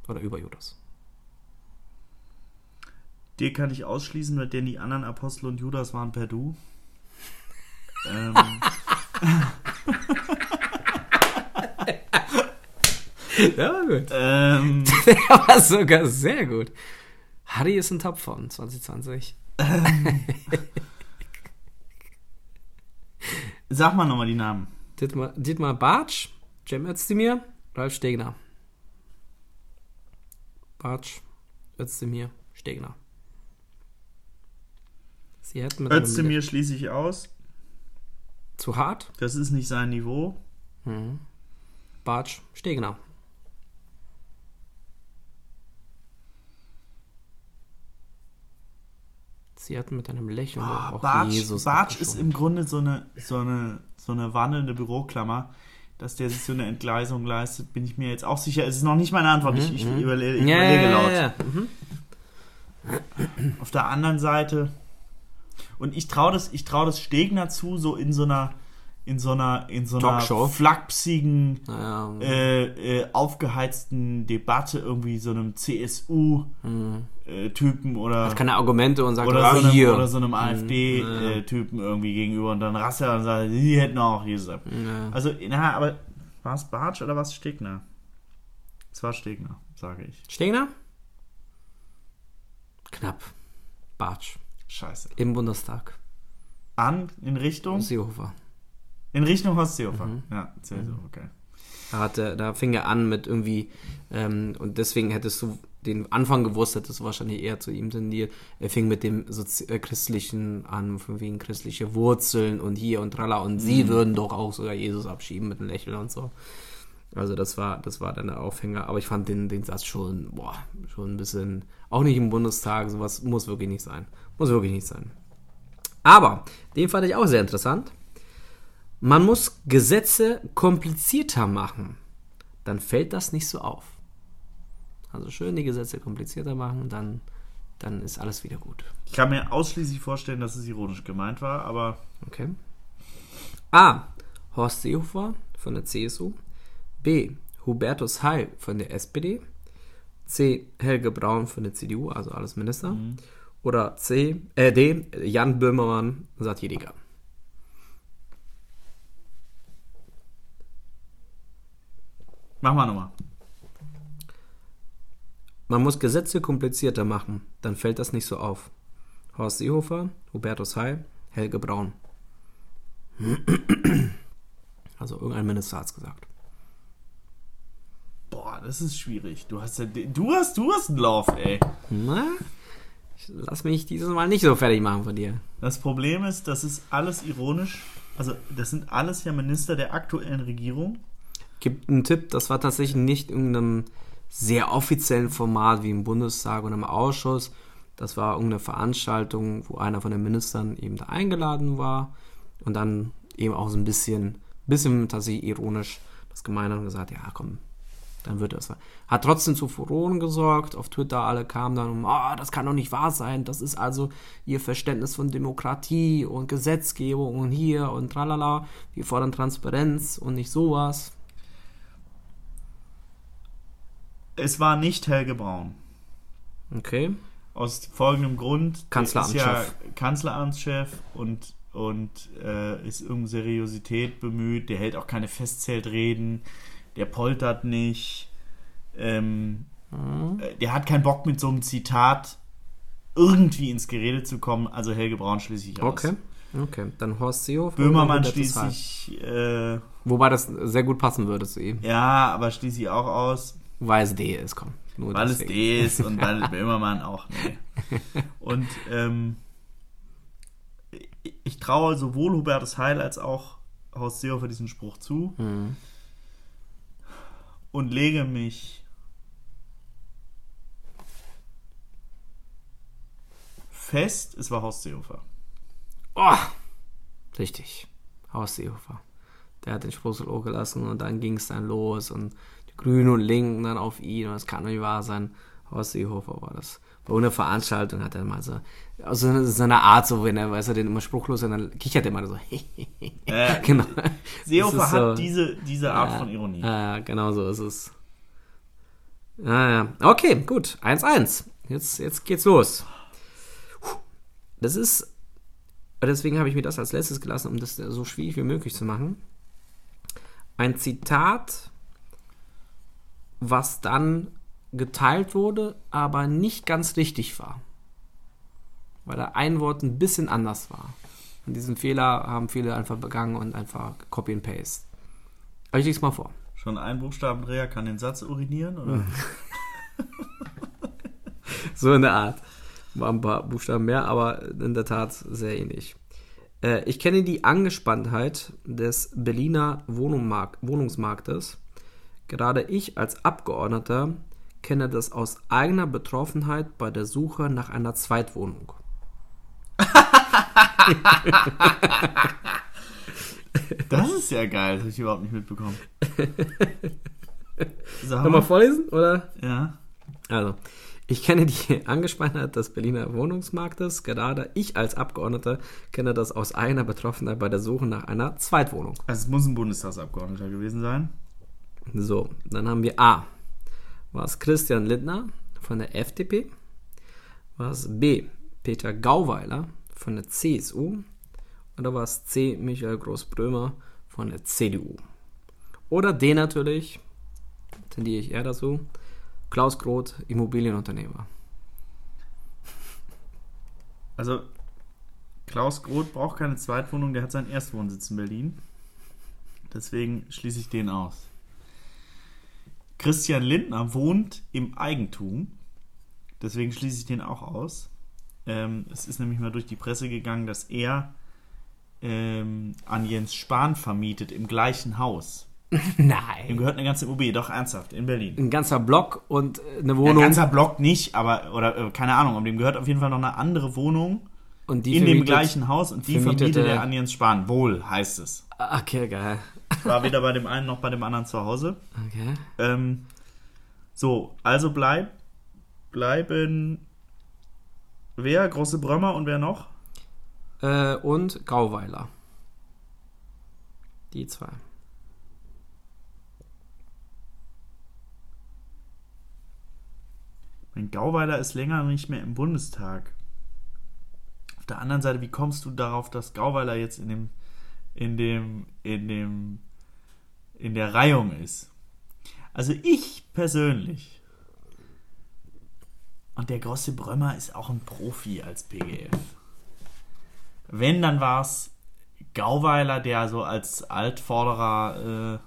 Oder über Judas. Den kann ich ausschließen, weil denn die anderen Apostel und Judas waren per Du. ähm, Ja, war gut. ähm, Der war sogar sehr gut. Harry ist ein Top von 2020. sag mal nochmal die Namen. Dietmar, Dietmar Bartsch, Cem Özdemir, Ralf Stegner. Bartsch, Özdemir, Stegner. Sie hätten mit Özdemir schließe ich aus. zu hart. Das ist nicht sein Niveau. Bartsch, Stegner. Sie hätten mit einem Lächeln Ah, auch Bartsch, Jesus Bartsch ist im Grunde so eine, so, eine, so eine wandelnde Büroklammer. Dass der sich so eine Entgleisung leistet, bin ich mir jetzt auch sicher. Es ist noch nicht meine Antwort. Ich, ich, überle ich Mhm, Ja, überlege laut. ja, ja. Mhm. Auf der anderen Seite. Und ich traue das, ich trau das Stegner zu, so in so einer, in so einer, in so einer Talkshow. flachsigen, Naja, äh, äh, aufgeheizten Debatte, irgendwie so einem CSU-Typen oder, hat keine Argumente und sagt, oder, ah, so einem, hier. oder so einem AfD-Typen irgendwie gegenüber und dann rastet er und sagt, sie hätten auch Jesus ab. Ja. Also, na, aber war es Bartsch oder war es Stegner? Es war Stegner, sage ich. Stegner? Knapp. Bartsch. Scheiße. Im Bundestag. An, in Richtung? Seehofer. In Richtung Horst Seehofer. Mhm. Ja, CSU, okay. Da, hatte, da fing er an mit irgendwie, ähm, und deswegen hättest du den Anfang gewusst, hättest du wahrscheinlich eher zu ihm tendiert. Er fing mit dem Sozi äh, Christlichen an, von wegen christliche Wurzeln und hier und tralla. Und sie würden doch auch sogar Jesus abschieben mit einem Lächeln und so. Also das war, das war dann der Aufhänger. Aber ich fand den, den Satz schon, boah, schon ein bisschen, auch nicht im Bundestag, sowas muss wirklich nicht sein. Muss wirklich nicht sein. Aber, den fand ich auch sehr interessant. Man muss Gesetze komplizierter machen. Dann fällt das nicht so auf. Also schön die Gesetze komplizierter machen, dann, dann ist alles wieder gut. Ich kann mir ausschließlich vorstellen, dass es ironisch gemeint war, aber Okay. A. Horst Seehofer von der CSU. B. Hubertus Heil von der SPD. C. Helge Braun von der CDU, also alles Minister. Oder C. Äh, D. Jan Böhmermann, Satiriker. Mach mal nochmal. Man muss Gesetze komplizierter machen, dann fällt das nicht so auf. Horst Seehofer, Hubertus Heil, Helge Braun. Also irgendein Minister hat es gesagt. Boah, das ist schwierig. Du hast ja, du hast, du hast einen Lauf, ey. Na, ich lass mich dieses Mal nicht so fertig machen von dir. Das Problem ist, das ist alles ironisch. Also, das sind alles ja Minister der aktuellen Regierung. Gibt einen Tipp, das war tatsächlich nicht in irgendeinem sehr offiziellen Format wie im Bundestag oder im Ausschuss. Das war irgendeine Veranstaltung, wo einer von den Ministern eben da eingeladen war und dann eben auch so ein bisschen, bisschen tatsächlich ironisch das gemeint hat und gesagt, ja komm, dann wird das. Hat trotzdem zu Furoren gesorgt. Auf Twitter alle kamen dann um, ah, das kann doch nicht wahr sein. Das ist also ihr Verständnis von Demokratie und Gesetzgebung und hier und tralala. Wir fordern Transparenz und nicht sowas. Es war nicht Helge Braun. Okay. Aus folgendem Grund. Kanzleramtschef. Er Ist ja Kanzleramtschef und, und äh, ist um Seriosität bemüht. Der hält auch keine Festzeltreden. Der poltert nicht. Ähm, äh, Der hat keinen Bock mit so einem Zitat irgendwie ins Gerede zu kommen. Also Helge Braun schließe ich aus. Okay. Okay. Dann Horst Seehofer. Böhmermann oder Hubertus Heil. schließe ich, äh, Wobei das sehr gut passen würde zu ihm. ja, aber schließe ich auch aus. Weil es D ist, komm. Nur Weil es deswegen. D ist und weil Böhmermann auch, nee. Und ähm, ich, ich traue sowohl Hubertus Heil als auch Horst Seehofer diesen Spruch zu Mhm. und lege mich fest, es war Horst Seehofer. Oh, richtig. Horst Seehofer. Der hat den Spruch so gelassen und dann ging es dann los und Grünen und Linken dann auf ihn und das kann doch nicht wahr sein. Horst Seehofer war das. Bei einer Veranstaltung hat er mal so, also so eine, so eine Art, so wenn er, weiß er, den immer spruchlos und dann kichert er immer so. Äh, genau. Seehofer hat so- diese, diese Art Ja, von Ironie. Ja, genau so ist es. Ja. Okay, gut. 1-1. Jetzt, jetzt geht's los. Das ist. Deswegen habe ich mir das als letztes gelassen, um das so schwierig wie möglich zu machen. Ein Zitat, was dann geteilt wurde, aber nicht ganz richtig war. Weil da ein Wort ein bisschen anders war. Und diesen Fehler haben viele einfach begangen und einfach Copy and Paste. Aber ich leg's mal vor. Schon ein Buchstabendreher kann den Satz urinieren? Oder? So in der Art. War ein paar Buchstaben mehr, aber in der Tat sehr ähnlich. Äh, ich kenne die Angespanntheit des Berliner Wohnungsmark Wohnungsmarktes. Gerade ich als Abgeordneter kenne das aus eigener Betroffenheit bei der Suche nach einer Zweitwohnung. Das ist ja geil, das habe ich überhaupt nicht mitbekommen. Nochmal mal. vorlesen, oder? Ja. Also, ich kenne die Angespanntheit des Berliner Wohnungsmarktes. Gerade ich als Abgeordneter kenne das aus eigener Betroffenheit bei der Suche nach einer Zweitwohnung. Also es muss ein Bundestagsabgeordneter gewesen sein. So, dann haben wir A. War es Christian Lindner von der FDP? War es B. Peter Gauweiler von der CSU? Oder war es C. Michael Groß-Brömer von der CDU? Oder D natürlich, tendiere ich eher dazu, Klaus Groth, Immobilienunternehmer. Also Klaus Groth braucht keine Zweitwohnung, der hat seinen Erstwohnsitz in Berlin. Deswegen schließe ich den aus. Christian Lindner wohnt im Eigentum. Deswegen schließe ich den auch aus. Ähm, es ist nämlich mal durch die Presse gegangen, dass er ähm, an Jens Spahn vermietet im gleichen Haus. Dem Nein. gehört eine ganze Immobilie, doch ernsthaft, in Berlin. Ein ganzer Block und eine Ein Wohnung. ganzer Block nicht, aber, oder äh, keine Ahnung, aber dem gehört auf jeden Fall noch eine andere Wohnung und die in dem gleichen Haus und die vermietet er an Jens Spahn. Wohl heißt es. Okay, geil. War weder bei dem einen noch bei dem anderen zu Hause. Okay. Ähm, so, also bleib, bleiben wer? Große Brömer und wer noch? Äh, und Gauweiler. Die zwei. Mein Gauweiler ist länger nicht mehr im Bundestag. Auf der anderen Seite, wie kommst du darauf, dass Gauweiler jetzt in dem, in dem, in dem, in der Reihung ist? Also ich persönlich. Und der große Brömer ist auch ein Profi als PGF. Wenn, dann war es Gauweiler, der so als Altvorderer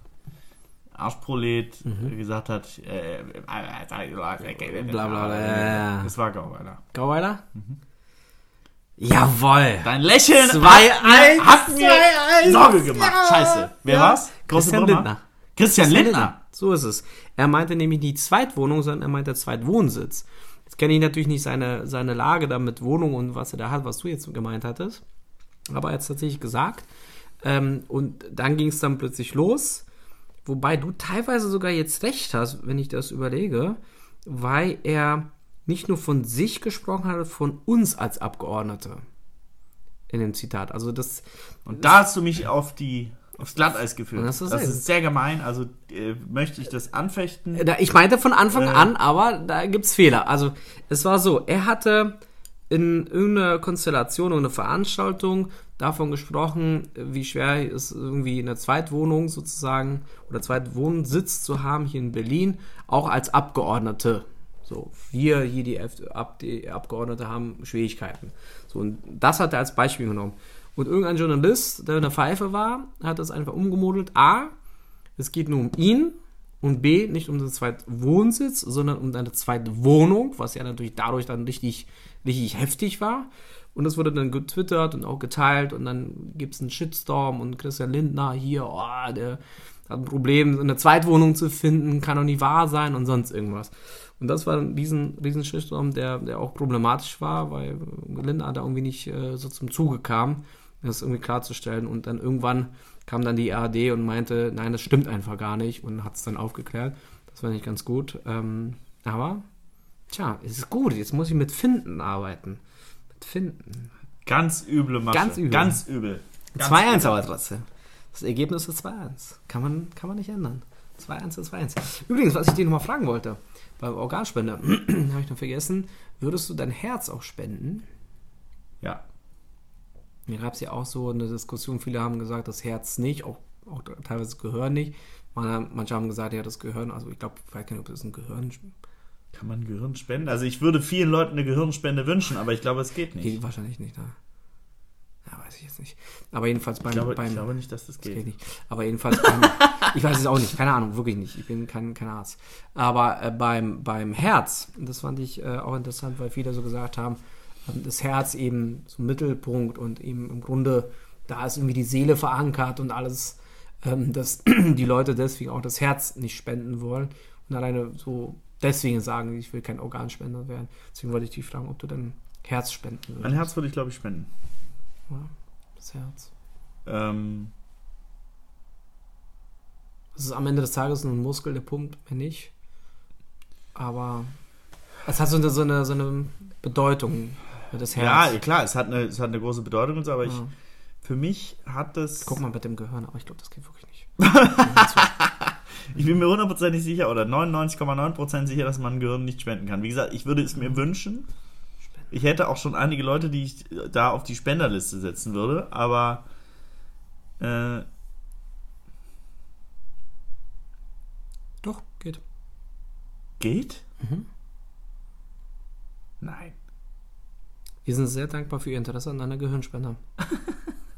äh, Arschprolet äh, gesagt hat, äh, bla Bla, bla, bla, ja. Das war Gauweiler. Gauweiler? Jawoll! Dein Lächeln Zwei, hat mir, hat Sorge gemacht. Scheiße. Wer Ja. war's? Große Christian Brummer? Lindner. Christian Lindner. So ist es. Er meinte nämlich nicht Zweitwohnung, sondern er meinte Zweitwohnsitz. Jetzt kenne ich natürlich nicht seine, seine Lage da mit Wohnung und was er da hat, was du jetzt gemeint hattest. Aber er hat es tatsächlich gesagt. Ähm, und dann ging es dann plötzlich los. Wobei du teilweise sogar jetzt recht hast, wenn ich das überlege, weil er nicht nur von sich gesprochen hat, von uns als Abgeordnete. In dem Zitat. Also das, Und da hast du mich auf die aufs Glatteis geführt. Das Das ist es. sehr gemein. Also äh, möchte ich das anfechten. Ich meinte von Anfang Äh. an, aber da gibt's Fehler. Also es war so, er hatte in irgendeiner Konstellation oder einer Veranstaltung davon gesprochen, wie schwer es irgendwie eine Zweitwohnung sozusagen oder Zweitwohnsitz zu haben hier in Berlin, auch als Abgeordnete. So, wir hier die, F Ab die Abgeordnete haben Schwierigkeiten. So, und das hat er als Beispiel genommen. Und irgendein Journalist, der in der Pfeife war, hat das einfach umgemodelt. A, es geht nur um ihn und B, nicht um den zweiten Wohnsitz, sondern um deine zweite Wohnung, was ja natürlich dadurch dann richtig, richtig heftig war. Und das wurde dann getwittert und auch geteilt und dann gibt es einen Shitstorm und Christian Lindner hier, oh, der hat ein Problem, eine Zweitwohnung zu finden, kann doch nicht wahr sein und sonst irgendwas. Und das war ein riesen, riesen Shitstorm, der, der auch problematisch war, weil Lindner da irgendwie nicht äh, so zum Zuge kam, das irgendwie klarzustellen. Und dann irgendwann kam dann die ARD und meinte, nein, das stimmt einfach gar nicht und hat es dann aufgeklärt. Das war nicht ganz gut. Ähm, aber, tja, es ist gut. Jetzt muss ich mit Finden arbeiten. Mit Finden. Ganz üble Masche. Ganz übel. Ganz übel. Ganz 2-1 übel. aber trotzdem. Das Ergebnis ist 2-1. Kann man, kann man nicht ändern. 2-1 ist 2-1. Übrigens, was ich dir nochmal fragen wollte, beim Organspender, habe ich noch vergessen, würdest du dein Herz auch spenden? Ja. Mir gab es ja auch so eine Diskussion, viele haben gesagt, das Herz nicht, auch, auch teilweise das Gehirn nicht. Man- Manche haben gesagt, ja, das Gehirn, also ich glaube, ich weiß gar nicht, ob das ein Gehirn Kann man Gehirn spenden? Also ich würde vielen Leuten eine Gehirnspende wünschen, aber ich glaube, es geht nicht. geht wahrscheinlich nicht. Ne? Ja, weiß ich jetzt nicht. Aber jedenfalls beim, Ich glaube, beim ich glaube nicht, dass das Das geht. geht nicht. Aber jedenfalls beim, ich weiß es auch nicht, keine Ahnung, wirklich nicht. Ich bin kein, kein Arzt. Aber äh, beim, beim Herz, das fand ich äh, auch interessant, weil viele so gesagt haben, ähm, das Herz eben zum Mittelpunkt und eben im Grunde, da ist irgendwie die Seele verankert und alles, ähm, dass die Leute deswegen auch das Herz nicht spenden wollen und alleine so deswegen sagen, ich will kein Organspender werden. Deswegen wollte ich dich fragen, ob du dein Herz spenden würdest. Mein Herz würde ich, glaube ich, spenden. Ja, das Herz. Ähm, Es ist am Ende des Tages nur ein Muskel, der pumpt mir nicht. Aber es hat so eine, so eine, so eine Bedeutung für das ja, Herz. klar, es hat eine, es hat eine große Bedeutung und so, aber ich, Ja. für mich hat das. Guck mal mit dem Gehirn, aber ich glaube, das geht wirklich nicht. Ich bin mir hundertprozentig sicher oder 99,9% sicher, dass man ein Gehirn nicht spenden kann. Wie gesagt, ich würde es mir wünschen. Ich hätte auch schon einige Leute, die ich da auf die Spenderliste setzen würde, aber äh, Doch, geht. geht? Mhm. Nein. Wir sind sehr dankbar für Ihr Interesse an einer Gehirnspende.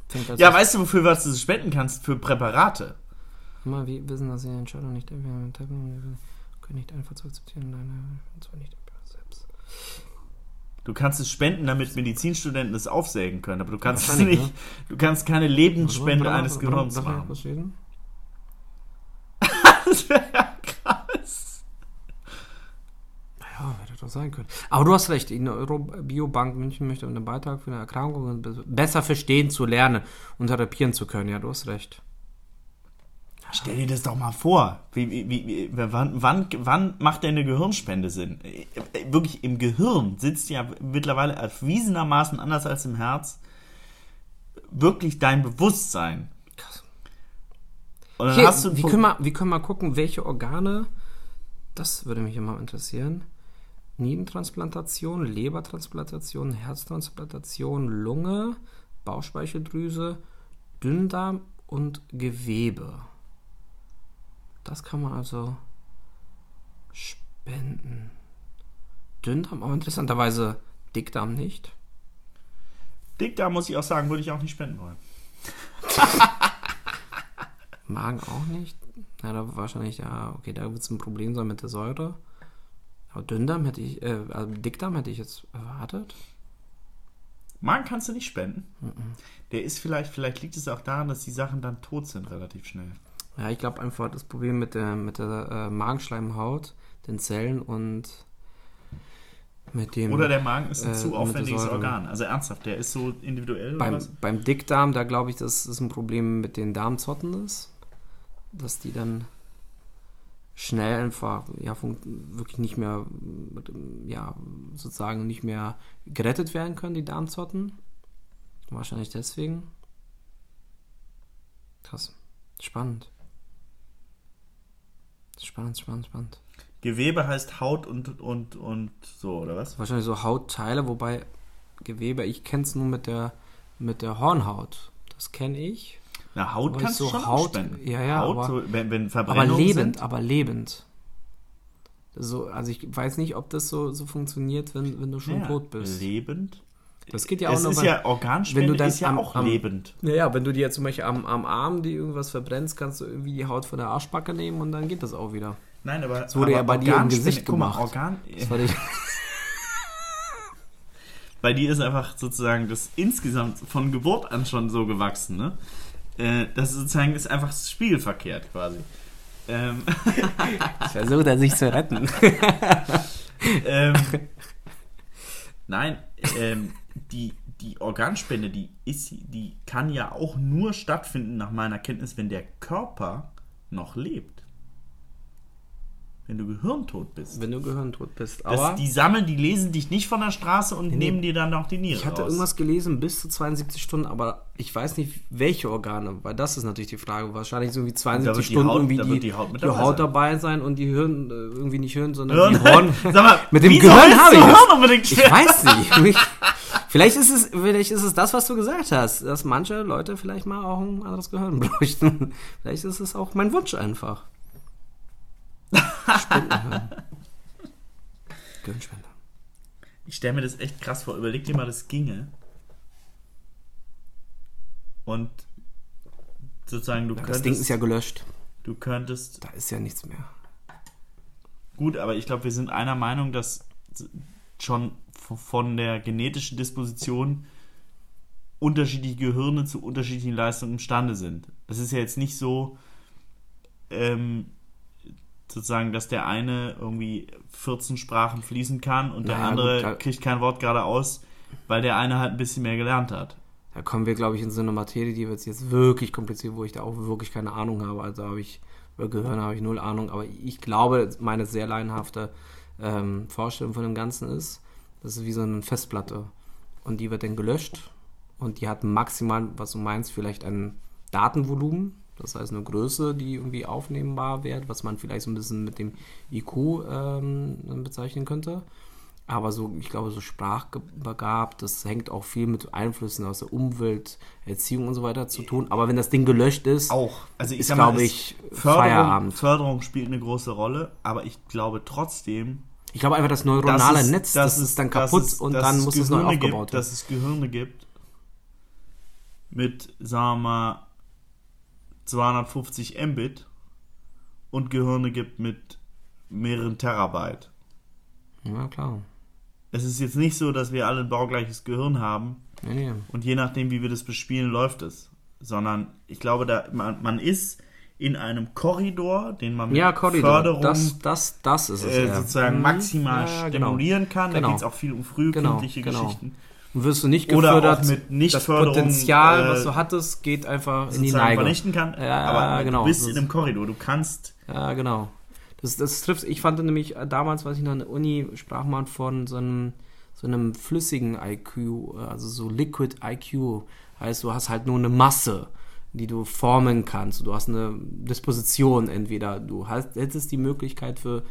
Fängt als Ja, weißt du, wofür was du spenden kannst? Für Präparate. Immer, wir wissen, dass Sie eine Entscheidung nicht entweder treffen können nicht einfach zu akzeptieren. Nein, und zwar nicht selbst. Du kannst es spenden, damit Medizinstudenten es aufsägen können, aber du kannst es nicht. Du kannst keine Lebensspende mal, eines Gehirns machen. Das wäre ja krass. Ja, hätte doch sein können. Aber du hast recht, die Neurobiobank München möchte einen Beitrag für eine Erkrankung be- besser verstehen zu lernen und therapieren zu können. Ja, du hast recht. Stell dir das doch mal vor. Wie, wie, wie, wann, wann, wann macht denn eine Gehirnspende Sinn? Äh, äh, Wirklich, im Gehirn sitzt ja mittlerweile erwiesenermaßen anders als im Herz wirklich dein Bewusstsein. Krass. Und dann Hier, hast du wie, können wir, wie können wir gucken, welche Organe, das würde mich immer interessieren, Nierentransplantation, Lebertransplantation, Herztransplantation, Lunge, Bauchspeicheldrüse, Dünndarm und Gewebe. Das kann man also spenden. Dünndarm, aber interessanterweise Dickdarm nicht. Dickdarm, muss ich auch sagen, würde ich auch nicht spenden wollen. Magen auch nicht. Ja, da wahrscheinlich, ja, okay, da wird es ein Problem sein mit der Säure. Aber Dünndarm hätte ich, äh, also Dickdarm hätte ich jetzt erwartet. Magen kannst du nicht spenden. Der ist vielleicht, vielleicht liegt es auch daran, dass die Sachen dann tot sind relativ schnell. Ja, ich glaube einfach das Problem mit der, mit der äh, Magenschleimhaut, den Zellen und mit dem. Oder der Magen ist ein äh, zu aufwendiges. Organ. Also ernsthaft, der ist so individuell oder beim, was? beim Dickdarm, da glaube ich, dass es ein Problem mit den Darmzotten ist. Dass die dann schnell einfach, ja, wirklich nicht mehr, ja, sozusagen nicht mehr gerettet werden können, die Darmzotten. Wahrscheinlich deswegen. Krass. Spannend. Spannend, spannend, spannend. Gewebe heißt Haut und, und, und so, oder was? Wahrscheinlich so Hautteile, wobei Gewebe, ich kenne es nur mit der, mit der Hornhaut. Das kenne ich. Na, Haut Aber kannst so du schon Haut- spenden. ja, ja, Haut, aber- so, wenn, wenn Aber lebend, sind. aber lebend. So, also ich weiß nicht, ob das so, so funktioniert, wenn, wenn du schon Ja, tot bist. Lebend. Das geht ja auch es nur, ist ja Organspende wenn du dann ist ja am- auch am- lebend. Ja, ja, wenn du dir jetzt zum Beispiel am, am Arm die irgendwas verbrennst, kannst du irgendwie die Haut von der Arschbacke nehmen und dann geht das auch wieder. Nein, aber Das wurde aber ja bei dir im Gesicht guck mal, gemacht. Organ, Das war die, bei dir ist einfach sozusagen das insgesamt von Geburt an schon so gewachsen, ne? Äh, Das ist sozusagen ist einfach spiegelverkehrt quasi. Ähm, versucht er sich zu retten. ähm, nein, ähm, die, die Organspende, die ist, die kann ja auch nur stattfinden nach meiner Kenntnis, wenn der Körper noch lebt. Wenn du gehirntot bist. Wenn du gehirntot bist. Das, Aber die sammeln, die lesen dich nicht von der Straße und nee. nehmen dir dann auch die Niere ich hatte raus. irgendwas gelesen, bis zu 72 Stunden, aber ich weiß nicht, welche Organe, weil das ist natürlich die Frage. Wahrscheinlich so wie 72 wird die Stunden Haut- irgendwie die, die Haut mit die dabei Haut sein. dabei sein und die Hirn, äh, irgendwie nicht Hirn, sondern Hirn. die Horn. Sag mal, Mit dem Gehirn habe ich. Hirn unbedingt Ich weiß nicht. Vielleicht ist, es, vielleicht ist es das, was du gesagt hast, dass manche Leute vielleicht mal auch ein anderes Gehirn bräuchten. Vielleicht ist es auch mein Wunsch einfach. Gehirnspender. Ich stelle mir das echt krass vor. Überleg dir mal, das ginge. Und sozusagen, du Das könntest. Ding ist ja gelöscht. du könntest. Da ist ja nichts mehr. Gut, aber ich glaube, wir sind einer Meinung, dass schon von der genetischen Disposition unterschiedliche Gehirne zu unterschiedlichen Leistungen imstande sind. Es ist ja jetzt nicht so, ähm, sozusagen, dass der eine irgendwie 14 Sprachen fließen kann und der Naja, andere gut, kriegt kein Wort geradeaus, weil der eine halt ein bisschen mehr gelernt hat. Da kommen wir, glaube ich, in so eine Materie, die wird jetzt wirklich kompliziert, wo ich da auch wirklich keine Ahnung habe. Also habe ich, über Gehirn habe ich null Ahnung. Aber ich glaube, meine sehr laienhafte ähm, Vorstellung von dem Ganzen ist, das ist wie so eine Festplatte. Und die wird dann gelöscht. Und die hat maximal, was du meinst, vielleicht ein Datenvolumen. Das heißt eine Größe, die irgendwie aufnehmbar wird, was man vielleicht so ein bisschen mit dem IQ ähm, bezeichnen könnte. Aber so, ich glaube, so sprachbegabt, das hängt auch viel mit Einflüssen aus der Umwelt, Erziehung und so weiter zu tun. Aber wenn das Ding gelöscht ist, Auch. Also ich ist, glaube ich, Förderung, Feierabend. Förderung spielt eine große Rolle, aber ich glaube trotzdem, Ich glaube einfach, das neuronale es- Netz, dass das es- ist dann kaputt es- und dann muss es neu Gehirne aufgebaut gibt, werden. Dass es Gehirne gibt mit, sagen wir mal, 250 Mbit und Gehirne gibt mit mehreren Terabyte. Ja, klar. Es ist jetzt nicht so, dass wir alle ein baugleiches Gehirn haben nee. und je nachdem, wie wir das bespielen, läuft es. Sondern ich glaube, da, man, man ist in einem Korridor, den man mit Ja, Korridor. Förderung Das, das, das ist es. äh, ja. sozusagen Mhm. maximal Ja, genau. stimulieren kann. Genau. Da geht es auch viel um frühkindliche Genau, genau. Geschichten. Und wirst du nicht Oder auch gefördert, mit das Nichtförderung, Potenzial, äh, was du hattest, geht einfach in die Neige. vernichten kann. Ja, aber genau. du bist in einem Korridor. Du kannst Ja, genau. Das, das trifft, ich fand nämlich äh, damals, weiß ich noch, an der Uni sprach man von so einem, so einem flüssigen IQ, äh, also so Liquid IQ. Heißt, du hast halt nur eine Masse, die du formen kannst. Du hast eine Disposition entweder. Du hast, hättest die Möglichkeit für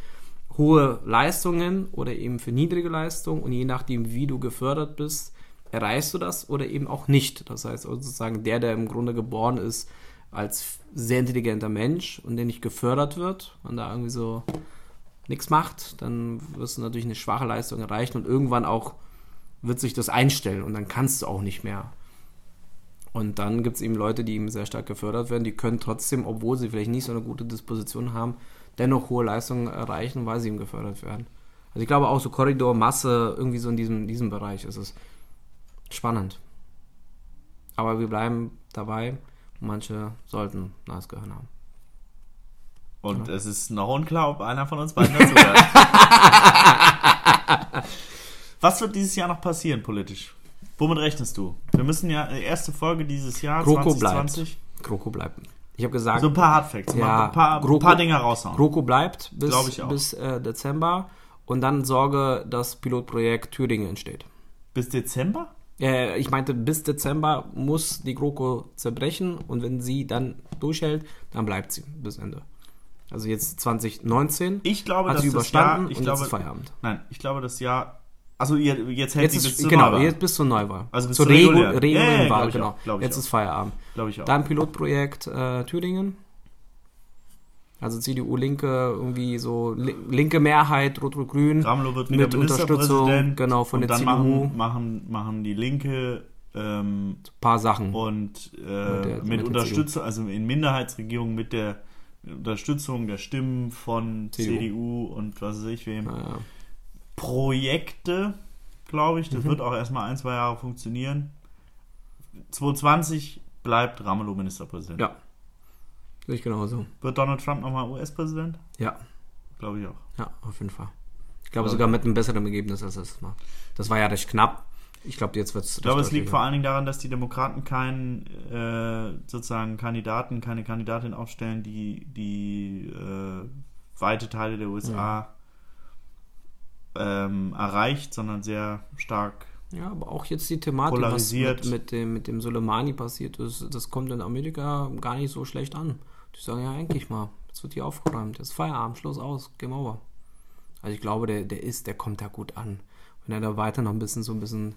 hohe Leistungen oder eben für niedrige Leistungen und je nachdem, wie du gefördert bist, erreichst du das oder eben auch nicht. Das heißt sozusagen, der, der im Grunde geboren ist als sehr intelligenter Mensch und der nicht gefördert wird und da irgendwie so nichts macht, dann wirst du natürlich eine schwache Leistung erreichen und irgendwann auch wird sich das einstellen und dann kannst du auch nicht mehr. Und dann gibt es eben Leute, die eben sehr stark gefördert werden, die können trotzdem, obwohl sie vielleicht nicht so eine gute Disposition haben, dennoch hohe Leistungen erreichen, weil sie eben gefördert werden. Also ich glaube auch so Korridor, Masse, irgendwie so in diesem, diesem Bereich ist es spannend. Aber wir bleiben dabei, manche sollten neues Gehirn haben. und es ist noch unklar, ob einer von uns beiden dazu. Was wird dieses Jahr noch passieren politisch? Womit rechnest du? Wir müssen ja äh, erste Folge dieses Jahr GroKo 2020. GroKo bleibt. Ich habe gesagt, So ein paar Hardfacts, Ja, ein paar, GroKo- paar Dinge raushauen. GroKo bleibt bis, bis äh, Dezember und dann sorge, das Pilotprojekt Thüringen entsteht. Bis Dezember? Äh, ich meinte, bis Dezember muss die GroKo zerbrechen und wenn sie dann durchhält, dann bleibt sie bis Ende. Also jetzt 2019 Ich glaube, hat dass sie das überstanden Jahr, ich und glaube, jetzt ist Feierabend. Nein, ich glaube, das Jahr. Also jetzt, hält Jetzt sie bis ist, zur genau, Neuwahl. jetzt bis zur Neuwahl. Also bis zur zur Regu regulären. Wahl, genau. auch, jetzt auch. ist Feierabend. Glaube ich auch. Dann Pilotprojekt äh, Thüringen. Also CDU Linke, irgendwie so li linke Mehrheit, Rot-Rot-Grün. Ramelow wird wieder mit Unterstützung genau, von und der dann CDU. machen, machen, machen die Linke ähm, paar Sachen. und äh, der- mit, mit Unterstützung, also in Minderheitsregierungen mit der Unterstützung der Stimmen von CDU. CDU, und was weiß ich wem. Naja. Projekte, glaube ich. Das Mhm. wird auch erstmal ein, zwei Jahre funktionieren. 2020 bleibt Ramelow Ministerpräsident. Ja. Sehe ich genauso. Wird Donald Trump nochmal US-Präsident? Ja, Glaube ich auch. ja, auf jeden Fall. Ich glaube Ja. sogar mit einem besseren Ergebnis als letztes Mal. Das war ja recht knapp. Ich glaube, jetzt wird es. Ich glaube, es liegt vor allen Dingen daran, dass die Demokraten keinen äh, sozusagen Kandidaten, keine Kandidatin aufstellen, die die äh, weite Teile der USA ähm, erreicht, sondern sehr stark. Ja, aber auch jetzt die Thematik, was mit, mit, dem, mit dem Soleimani passiert ist, das kommt in Amerika gar nicht so schlecht an. Die sagen ja eigentlich mal, jetzt wird hier aufgeräumt, jetzt Feierabend, Schluss aus, Game over. Also ich glaube, der, der ist, der kommt da gut an. Wenn er da weiter noch ein bisschen so ein bisschen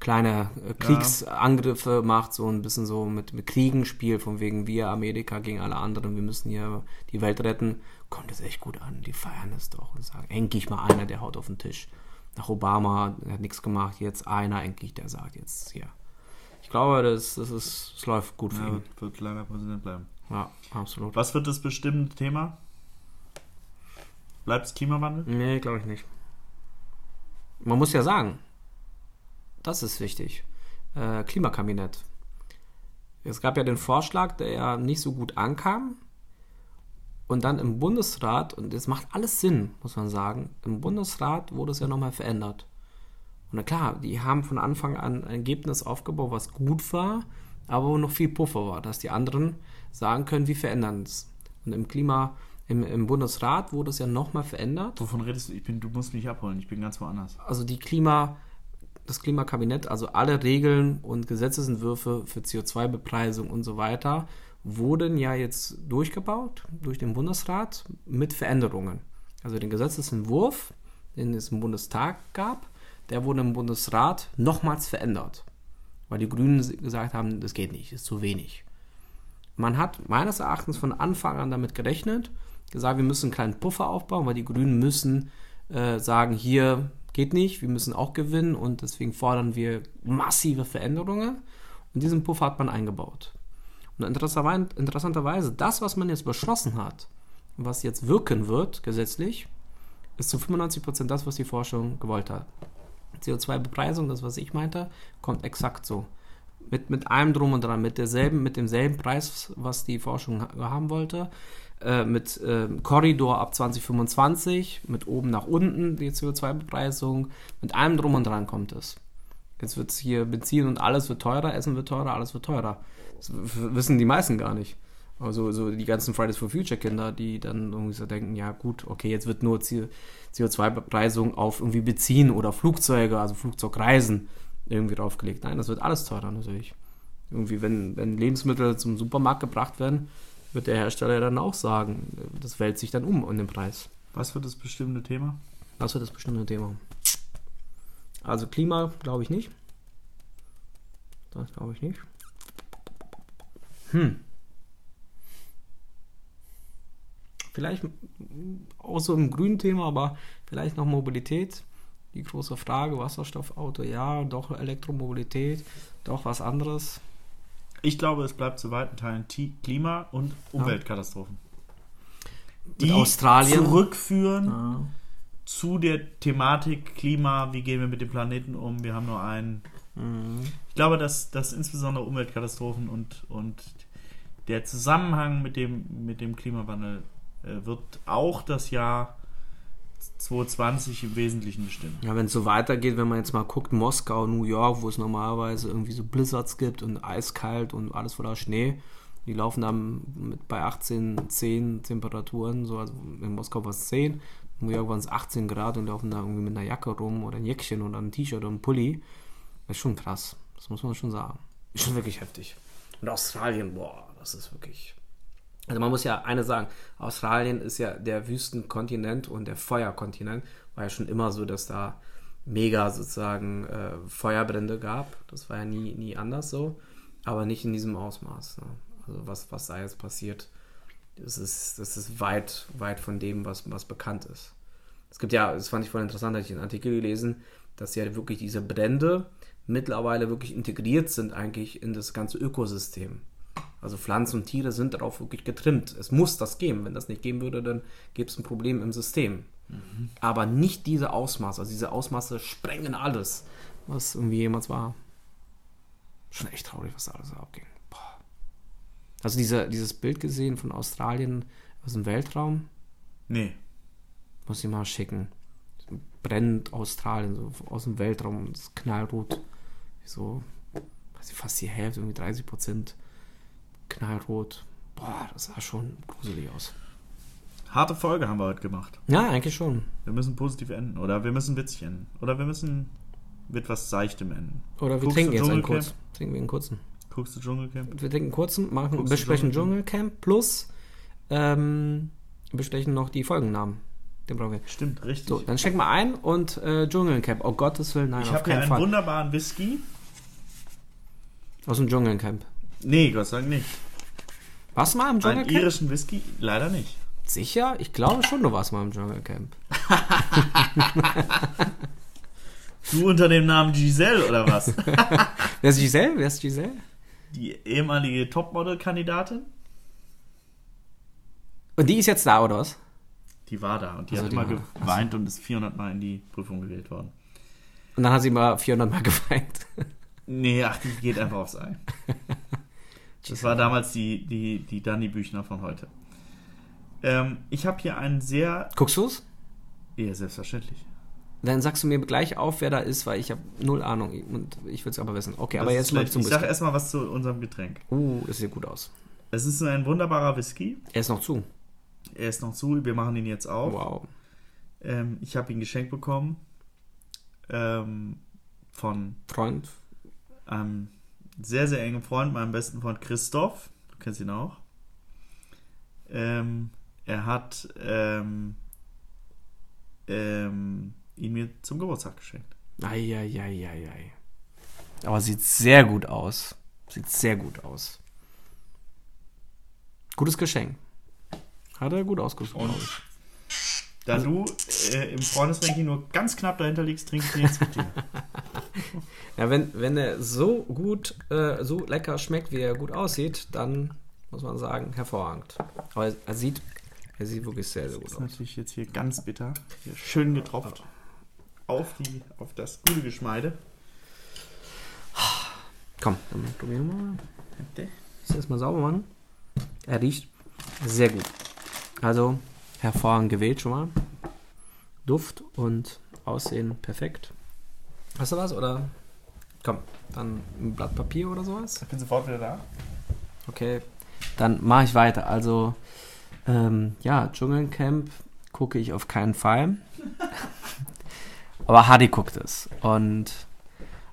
kleine äh, Kriegsangriffe macht, so ein bisschen so mit, mit Kriegen spielt, von wegen wir Amerika gegen alle anderen, wir müssen hier die Welt retten, kommt es echt gut an. Die feiern es doch und sagen, endlich mal einer, der haut auf den Tisch. Nach Obama, der hat nichts gemacht, jetzt einer endlich, der sagt jetzt hier. Ich glaube, das, das, ist, das läuft gut für Ja, ihn. wird, wird Präsident bleiben. Ja, absolut. Was wird das bestimmende Thema? Bleibt es Klimawandel? Nee, glaube ich nicht. Man muss ja sagen, das ist wichtig. Äh, Klimakabinett. Es gab ja den Vorschlag, der ja nicht so gut ankam. Und dann im Bundesrat, und das macht alles Sinn, muss man sagen, im Bundesrat wurde es ja nochmal verändert. Und na klar, die haben von Anfang an ein Ergebnis aufgebaut, was gut war, aber wo noch viel Puffer war, dass die anderen sagen können, wir verändern es. Und im Klima, im, im Bundesrat wurde es ja nochmal verändert Wovon redest du? Ich bin, du musst mich abholen. Ich bin ganz woanders. also die Klima, das Klimakabinett, also alle Regeln und Gesetzesentwürfe für CO2-Bepreisung und so weiter, wurden ja jetzt durchgebaut durch den Bundesrat mit Veränderungen. Also den Gesetzesentwurf, den es im Bundestag gab, der wurde im Bundesrat nochmals verändert, weil die Grünen gesagt haben, das geht nicht, ist zu wenig. Man hat meines Erachtens von Anfang an damit gerechnet, gesagt, wir müssen einen kleinen Puffer aufbauen, weil die Grünen müssen äh, sagen, hier geht nicht, wir müssen auch gewinnen und deswegen fordern wir massive Veränderungen und diesen Puffer hat man eingebaut. Interessanterweise, das, was man jetzt beschlossen hat, was jetzt wirken wird, gesetzlich, ist zu 95% das, was die Forschung gewollt hat. CO2-Bepreisung, das, was ich meinte, kommt exakt so. Mit, mit allem drum und dran, mit, derselben, mit demselben Preis, was die Forschung ha- haben wollte, äh, mit ähm, Korridor ab 2025, mit oben nach unten die CO2-Bepreisung, mit allem drum und dran kommt es. Jetzt wird es hier Benzin und alles wird teurer, Essen wird teurer, alles wird teurer. Das wissen die meisten gar nicht. Also so die ganzen Fridays for Future Kinder, die dann irgendwie so denken, ja gut, okay, jetzt wird nur CO2-Bepreisung auf irgendwie Benzin oder Flugzeuge, also Flugzeugreisen irgendwie draufgelegt. Nein, das wird alles teurer natürlich. Irgendwie, wenn, wenn Lebensmittel zum Supermarkt gebracht werden, wird der Hersteller dann auch sagen, das wälzt sich dann um in den Preis. Was wird das bestimmte Thema? Das wird das bestimmte Thema. Also Klima glaube ich nicht. Das glaube ich nicht. Hm. Vielleicht auch so im grünen Thema, aber vielleicht noch Mobilität. Die große Frage, Wasserstoffauto, ja, doch Elektromobilität, doch was anderes. Ich glaube, es bleibt zu weiten Teilen Klima- und Umweltkatastrophen. Mit Australien. zurückführen Ja. zu der Thematik Klima, wie gehen wir mit dem Planeten um, wir haben nur einen. Mhm. Ich glaube, dass, dass insbesondere Umweltkatastrophen und, und der Zusammenhang mit dem, mit dem Klimawandel äh, wird auch das Jahr 2020 im Wesentlichen bestimmen. Ja, wenn es so weitergeht, wenn man jetzt mal guckt, Moskau, New York, wo es normalerweise irgendwie so Blizzards gibt und eiskalt und alles voller Schnee, die laufen dann mit bei 18, 10 Temperaturen, so also in Moskau war es 10, in New York waren es 18 Grad und laufen da irgendwie mit einer Jacke rum oder ein Jäckchen oder ein T-Shirt oder ein Pulli. Das ist schon krass, das muss man schon sagen. Ist schon wirklich heftig. Und Australien, boah, das ist wirklich. Also man muss ja eine sagen, Australien ist ja der Wüstenkontinent und der Feuerkontinent. War ja schon immer so, dass da mega sozusagen äh, Feuerbrände gab. Das war ja nie, nie anders so. Aber nicht in diesem Ausmaß. Ne? Also was, was da jetzt passiert, das ist, das ist weit, weit von dem, was, was bekannt ist. Es gibt ja, das fand ich voll interessant, hatte ich einen Artikel gelesen, dass ja wirklich diese Brände mittlerweile wirklich integriert sind eigentlich in das ganze Ökosystem. Also Pflanzen und Tiere sind darauf wirklich getrimmt. Es muss das geben. Wenn das nicht geben würde, dann gäbe es ein Problem im System. Mhm. Aber nicht diese Ausmaße. Also diese Ausmaße sprengen alles, was irgendwie jemals war. Schon echt traurig, was da alles abging. Boah. Also diese, dieses Bild gesehen von Australien aus dem Weltraum? Nee. Muss ich mal schicken. Brennt Australien so aus dem Weltraum, das knallrot. So, weiß ich, fast die Hälfte, irgendwie 30 Prozent knallrot. Boah, das sah schon gruselig aus. Harte Folge haben wir heute gemacht. Ja, eigentlich schon. Wir müssen positiv enden. Oder wir müssen witzig enden. Oder wir müssen mit was Seichtem enden. Oder wir Guckst trinken jetzt einen kurz. Trinken wir einen kurzen. Guckst du Dschungelcamp? Wir trinken einen kurzen, machen, Guckst besprechen Dschungelcamp plus ähm, besprechen noch die Folgennamen. Den brauchen wir. Stimmt, richtig. So, dann schenk mal ein und äh, Dschungelcamp. Oh Gottes Willen, nein, ich auf keinen hier einen Fall. wunderbaren Whisky. Aus dem Dschungelcamp. Nee, Gott sei Dank nicht. Warst du mal im Dschungelcamp? Einen irischen Whisky? Leider nicht. Sicher? Ich glaube schon, du warst mal im Dschungelcamp. du unter dem Namen Giselle oder was? Wer ist Giselle? Wer ist Giselle? Die ehemalige Topmodel-Kandidatin. Und die ist jetzt da, oder was? Die war da und die also hat die immer war, geweint und ist 400 Mal in die Prüfung gewählt worden. Und dann hat sie mal 400 Mal geweint. Nee, ach, die geht einfach aufs Ei. Das war damals die, die, die Dani Büchner von heute. Ähm, ich habe hier einen sehr. Guckst du's? Ja, selbstverständlich. Dann sagst du mir gleich auf, wer da ist, weil ich habe null Ahnung und ich will es aber wissen. Okay, das aber jetzt mal zum Ich sage erstmal was zu unserem Getränk. Uh, es sieht gut aus. Es ist ein wunderbarer Whisky. Er ist noch zu. Er ist noch zu, wir machen ihn jetzt auf. Wow. Ähm, ich habe ihn geschenkt bekommen ähm, von Freund. Einem sehr, sehr engen Freund, meinem besten Freund Christoph. Du kennst ihn auch. Ähm, er hat ähm, ähm, ihn mir zum Geburtstag geschenkt. Eieieiei. Aber sieht sehr gut aus. Sieht sehr gut aus. Gutes Geschenk. Hat er gut ausgesucht. Da du äh, im Freundesranking nur ganz knapp dahinter liegst, trinke ich jetzt mit dir. ja, wenn, wenn er so gut, äh, so lecker schmeckt, wie er gut aussieht, dann muss man sagen, hervorragend. Aber er sieht, er sieht wirklich sehr, sehr gut aus. Das ist natürlich jetzt hier ganz bitter. Hier schön getropft. Auf, die, auf das gute Geschmeide. Komm, dann probieren wir mal. Das erstmal sauber machen. Er riecht sehr gut. Also hervorragend gewählt schon mal. Duft und Aussehen perfekt. Hast du was oder? Komm, dann ein Blatt Papier oder sowas? Ich bin sofort wieder da. Okay, dann mache ich weiter. Also, ähm, ja, Dschungelcamp gucke ich auf keinen Fall. Aber Hadi guckt es. Und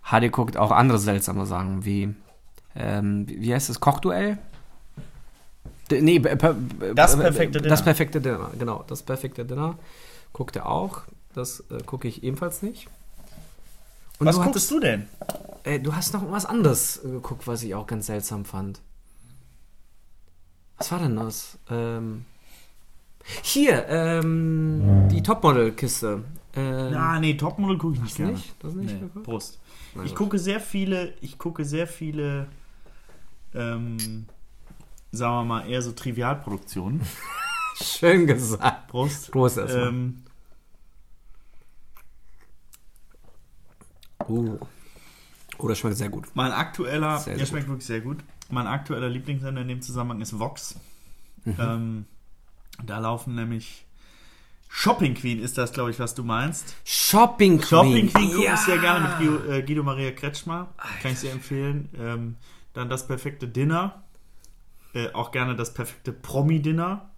Hadi guckt auch andere seltsame Sachen wie, ähm, wie heißt das, Kochduell? Nee, das perfekte Dinner. Das perfekte Dinner, genau. Das perfekte Dinner guckt er auch. Das äh, gucke ich ebenfalls nicht. Und was du guckst hattest, du denn? Äh, du hast noch was anderes geguckt, was ich auch ganz seltsam fand. Was war denn das? Ähm, hier, ähm, die Topmodel-Kiste. Ähm, ja, nee, Topmodel gucke ich nicht gerne. Nicht? Das nicht nee, Brust. ich gucke sehr viele, ich gucke sehr viele ähm, sagen wir mal, eher so Trivialproduktionen. Schön gesagt. Prost. Prost erstmal. Ähm, uh. Oh, das schmeckt sehr gut. Mein aktueller, sehr, der schmeckt gut. wirklich sehr gut. Mein aktueller Lieblingssender in dem Zusammenhang ist Vox. Mhm. Ähm, da laufen nämlich Shopping Queen ist das, glaube ich, was du meinst. Shopping Queen. Shopping Queen gucke ja. ich sehr gerne mit Guido, äh, Guido Maria Kretschmer. Kann ich sehr empfehlen. Ähm, dann das perfekte Dinner. Äh, auch gerne das perfekte Promi-Dinner.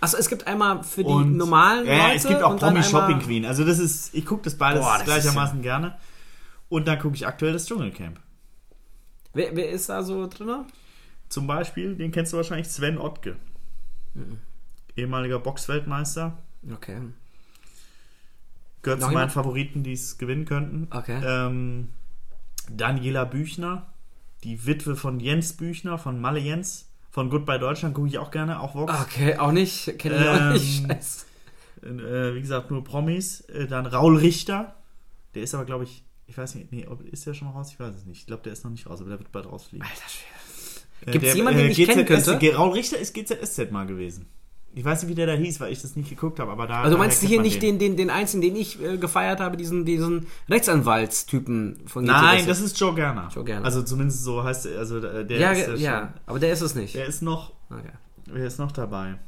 Achso, es gibt einmal für die und, normalen Leute. Ja, es gibt auch Promi Shopping Queen. Also das ist, ich gucke das beides Boah, das gleichermaßen ja. gerne. Und dann gucke ich aktuell das Dschungelcamp. Wer, wer ist da so drin? Zum Beispiel, den kennst du wahrscheinlich, Sven Ottke. Mhm. Ehemaliger Boxweltmeister. Okay. Gehört Noch zu meinen Favoriten, die es gewinnen könnten. Okay. Ähm, Daniela Büchner, die Witwe von Jens Büchner, von Malle Jens Von Goodbye Deutschland gucke ich auch gerne, auch Vox. Okay, auch nicht. Kenne ich auch nicht. Ähm, Scheiße. Äh, wie gesagt, nur Promis. Äh, dann Raul Richter. Der ist aber, glaube ich, ich weiß nicht, nee, ob, ist der schon raus? Ich weiß es nicht. Ich glaube, der ist noch nicht raus, aber der wird bald rausfliegen. Alter Schwede. Äh, Gibt's der, jemanden, den ich kennen GZS könnte? Ge- Raul Richter ist GZSZ mal gewesen. Ich weiß nicht, wie der da hieß, weil ich das nicht geguckt habe, aber da. Also meinst du hier nicht den, den, den einzigen, den ich äh, gefeiert habe, diesen, diesen Rechtsanwaltstypen von Nein, GTS? das ist Joe Gerner. Joe Gerner. Also zumindest so heißt er, also äh, der ja, ist ja, ja, aber der ist es nicht. Der ist noch, Okay. wer ist noch dabei?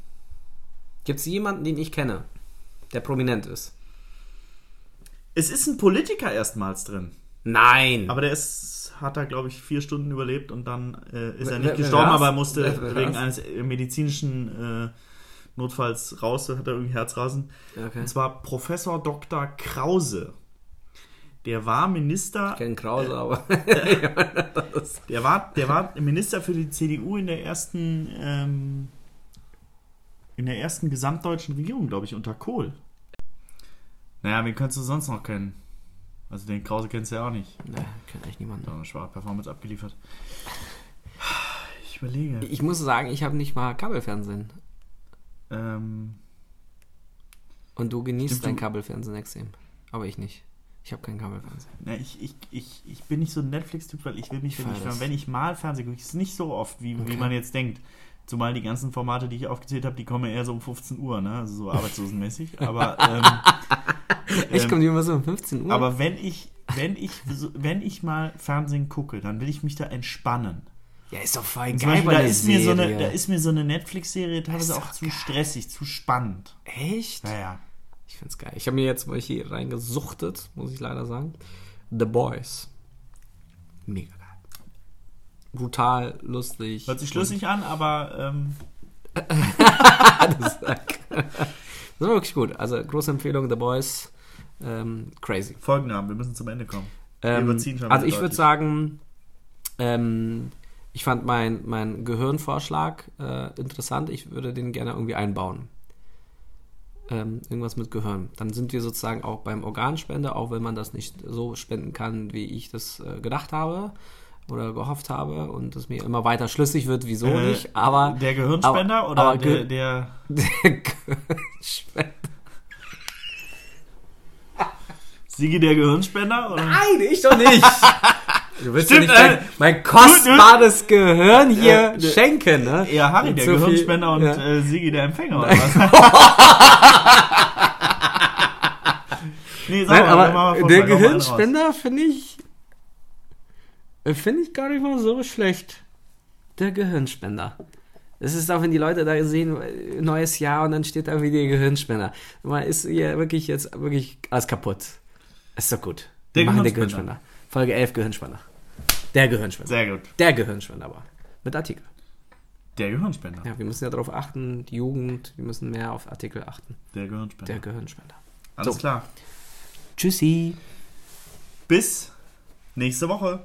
Gibt es jemanden, den ich kenne, der prominent ist? Es ist ein Politiker erstmals drin. Nein. Aber der ist, hat da, glaube ich, vier Stunden überlebt und dann äh, ist er nicht gestorben, aber war's? musste wegen eines äh, medizinischen äh, Notfalls raus, hat er irgendwie Herzrasen. okay. Und zwar Professor Dr. Krause. Der war Minister, Ich kenne Krause, aber. das, der war, der war Minister für die CDU in der ersten, ähm, in der ersten gesamtdeutschen Regierung, glaube ich, unter Kohl. Naja, wen könntest du sonst noch kennen? Also den Krause kennst du ja auch nicht. ne, kenne echt niemanden. Da eine schwache Performance abgeliefert. Ich überlege. Ich muss sagen, ich habe nicht mal Kabelfernsehen. Ähm, Und du genießt Stimmt, dein Kabelfernsehen extrem. Aber ich nicht. Ich habe kein Kabelfernsehen. na, ich, ich, ich, ich bin nicht so ein Netflix-Typ, weil ich will mich, wenn ich, das. wenn ich mal Fernsehen gucke, ist nicht so oft, wie, wie Okay. man jetzt denkt. Zumal die ganzen Formate, die ich aufgezählt habe, die kommen eher so um 15 Uhr, ne? Also so arbeitslosenmäßig. Aber, ähm, Ich ähm, komme immer so um 15 Uhr. aber wenn ich, wenn ich, wenn ich mal Fernsehen gucke, dann will ich mich da entspannen. Ja, ist doch voll geil Beispiel, bei da ist, mir so eine, Serie. da ist mir so eine Netflix-Serie teilweise ist auch zu geil. stressig, zu spannend. Echt? Naja. Ich find's geil. Ich habe mir jetzt mal hier reingesuchtet, muss ich leider sagen. The Boys. Mega geil. Brutal, lustig. Hört sich schlüssig an, aber ähm, das ist wirklich gut. Also große Empfehlung, The Boys. Ähm, crazy. Folgennamen, wir müssen zum Ende kommen. Wir Ähm, überziehen schon also ich würde sagen, ähm, ich fand mein, mein Gehirnvorschlag äh, interessant. Ich würde den gerne irgendwie einbauen. Ähm, irgendwas mit Gehirn. Dann sind wir sozusagen auch beim Organspender, auch wenn man das nicht so spenden kann, wie ich das äh, gedacht habe oder gehofft habe und es mir immer weiter schlüssig wird, wieso Äh, nicht. Aber Der Gehirnspender aber- oder aber der, der. der Gehirnspender. Sigi der Gehirnspender? Oder? Nein, ich doch nicht. Du willst Stimmt, ja nicht äh, mein, kostbares Gehirn hier Äh, schenken, ne? Eher Harry der so viel- Gehirnspender und ja. äh, Sigi der Empfänger oder was? nee, sag Nein, mal, aber mal der. Gehirnspender finde ich äh, finde ich gar nicht mal so schlecht. Der Gehirnspender. Es ist auch, wenn die Leute da sehen, äh, neues Jahr und dann steht da wieder der Gehirnspender. Man ist hier wirklich jetzt wirklich alles kaputt. Ist doch gut. Der Wir machen den Gehirnspender. Gehirnspender. Folge 11 Gehirnspender. Der Gehirnspender. Sehr gut. Der Gehirnspender aber. Mit Artikel. Der Gehirnspender. Ja, wir müssen ja darauf achten, die Jugend, wir müssen mehr auf Artikel achten. Der Gehirnspender. Der Gehirnspender. Alles So. klar. Tschüssi. Bis nächste Woche.